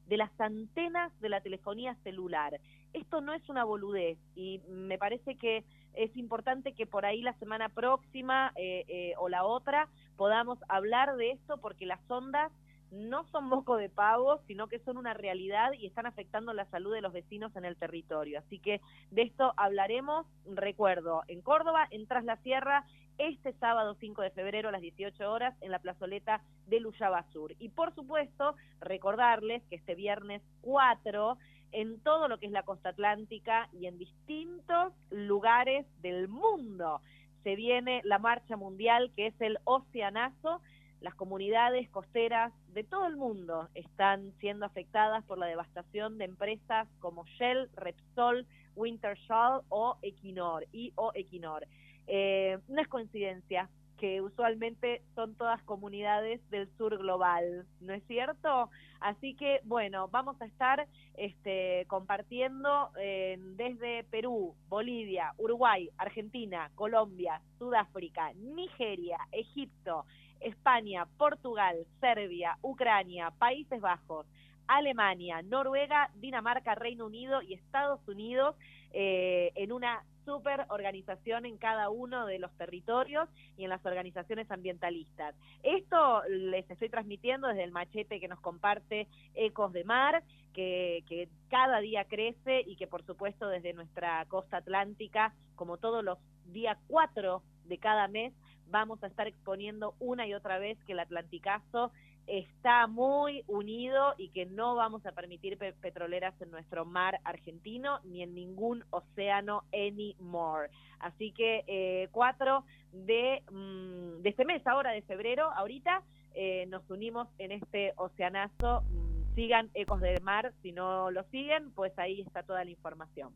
de las antenas de la telefonía celular. Esto no es una boludez y me parece que es importante que por ahí la semana próxima eh, eh, o la otra podamos hablar de esto porque las ondas no son moco de pavo, sino que son una realidad y están afectando la salud de los vecinos en el territorio. Así que de esto hablaremos, recuerdo, en Córdoba, en Tras la Sierra, este sábado 5 de febrero a las 18 horas en la plazoleta de Luyaba Sur. Y por supuesto, recordarles que este viernes 4 en todo lo que es la costa atlántica y en distintos lugares del mundo se viene la marcha mundial que es el Oceanazo. Las comunidades costeras de todo el mundo están siendo afectadas por la devastación de empresas como Shell, Repsol, Wintershall o Equinor y o Equinor. Eh, no es coincidencia que usualmente son todas comunidades del sur global, ¿no es cierto? Así que, bueno, vamos a estar este, compartiendo eh, desde Perú, Bolivia, Uruguay, Argentina, Colombia, Sudáfrica, Nigeria, Egipto, España, Portugal, Serbia, Ucrania, Países Bajos, Alemania, Noruega, Dinamarca, Reino Unido y Estados Unidos eh, en una super organización en cada uno de los territorios y en las organizaciones ambientalistas. Esto les estoy transmitiendo desde el machete que nos comparte Ecos de Mar, que, que cada día crece y que por supuesto desde nuestra costa atlántica, como todos los días 4 de cada mes, vamos a estar exponiendo una y otra vez que el Atlanticazo está muy unido y que no vamos a permitir petroleras en nuestro mar argentino ni en ningún océano anymore. Así que eh, 4 de, mm, de este mes, ahora de febrero, ahorita eh, nos unimos en este oceanazo. Mm, sigan Ecos del Mar, si no lo siguen, pues ahí está toda la información.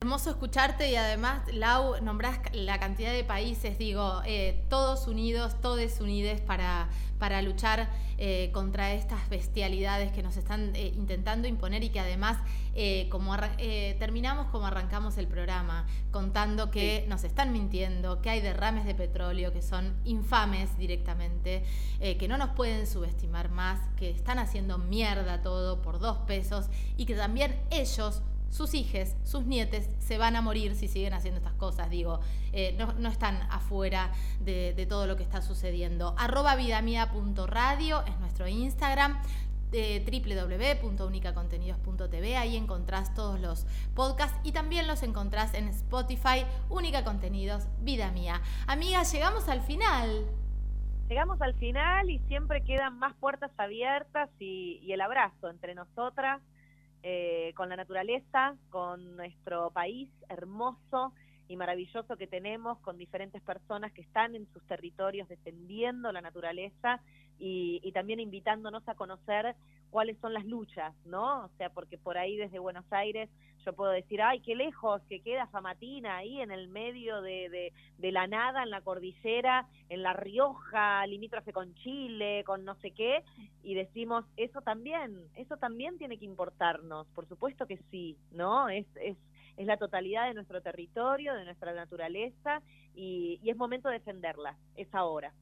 Hermoso escucharte y además, Lau, nombrás la cantidad de países, digo, eh, todos unidos, todos unides para, para luchar eh, contra estas bestialidades que nos están eh, intentando imponer y que además, como terminamos como arrancamos el programa, contando que nos están mintiendo, que hay derrames de petróleo que son infames directamente, que no nos pueden subestimar más, que están haciendo mierda todo por dos pesos y que también ellos sus hijos, sus nietes se van a morir si siguen haciendo estas cosas, digo, eh, no, están afuera de, todo lo que está sucediendo. Arroba vidamia.radio es nuestro Instagram, eh, www.unicacontenidos.tv, ahí encontrás todos los podcasts y también los encontrás en Spotify, Única Contenidos, Vida Mía. Amigas, llegamos al final. Llegamos al final y siempre quedan más puertas abiertas y el abrazo entre nosotras eh, con la naturaleza, con nuestro país hermoso y maravilloso que tenemos, con diferentes personas que están en sus territorios defendiendo la naturaleza y, también invitándonos a conocer cuáles son las luchas, ¿no? O sea, porque por ahí desde Buenos Aires yo puedo decir, ay, qué lejos que queda Famatina ahí en el medio de, de, la nada, en la cordillera, en La Rioja, limítrofe con Chile, con no sé qué, y decimos, eso también, eso también tiene que importarnos, por supuesto que sí, ¿no? Es, es, es la totalidad de nuestro territorio, de nuestra naturaleza, y, y es momento de defenderla, es ahora.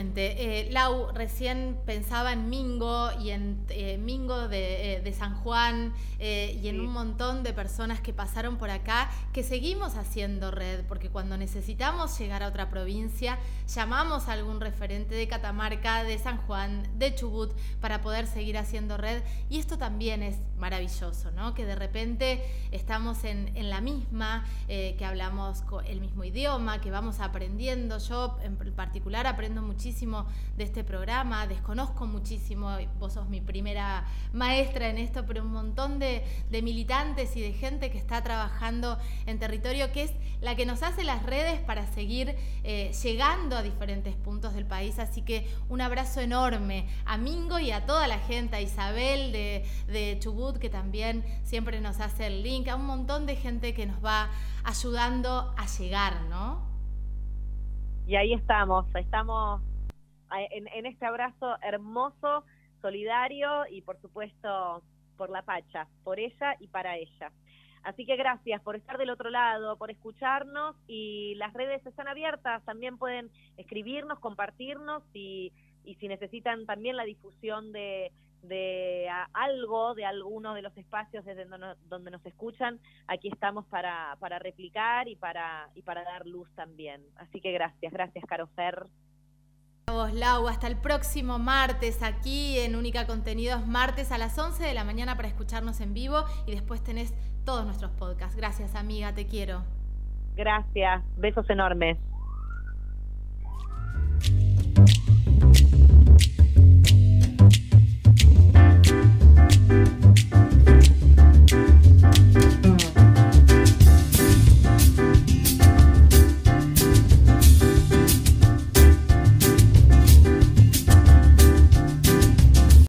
Eh, Lau recién pensaba en Mingo y en eh, Mingo de, eh, San Juan y en un montón de personas que pasaron por acá, que seguimos haciendo red, porque cuando necesitamos llegar a otra provincia, llamamos a algún referente de Catamarca, de San Juan, de Chubut, para poder seguir haciendo red. Y esto también es maravilloso, ¿no? Que de repente estamos en, en la misma, que hablamos el mismo idioma, que vamos aprendiendo. Yo en particular aprendo muchísimo de este programa, desconozco muchísimo, vos sos mi primera maestra en esto, pero un montón de, militantes y de gente que está trabajando en territorio, que es la que nos hace las redes para seguir eh, llegando a diferentes puntos del país. Así que un abrazo enorme a Mingo y a toda la gente, a Isabel de, de Chubut, que también siempre nos hace el link, a un montón de gente que nos va ayudando a llegar, ¿no? Y ahí estamos, estamos en, este abrazo hermoso, solidario y por supuesto por la Pacha, por ella y para ella. Así que gracias por estar del otro lado, por escucharnos y las redes están abiertas, también pueden escribirnos, compartirnos y, y si necesitan también la difusión de, de algo, de alguno de los espacios desde donde nos escuchan, aquí estamos para, para replicar y para, y para dar luz también. Así que gracias, gracias Caro Fer. Vos, Lau, hasta el próximo martes aquí en Única Contenidos, martes a las 11 de la mañana para escucharnos en vivo y después tenés todos nuestros podcasts. Gracias amiga, te quiero. Gracias, besos enormes.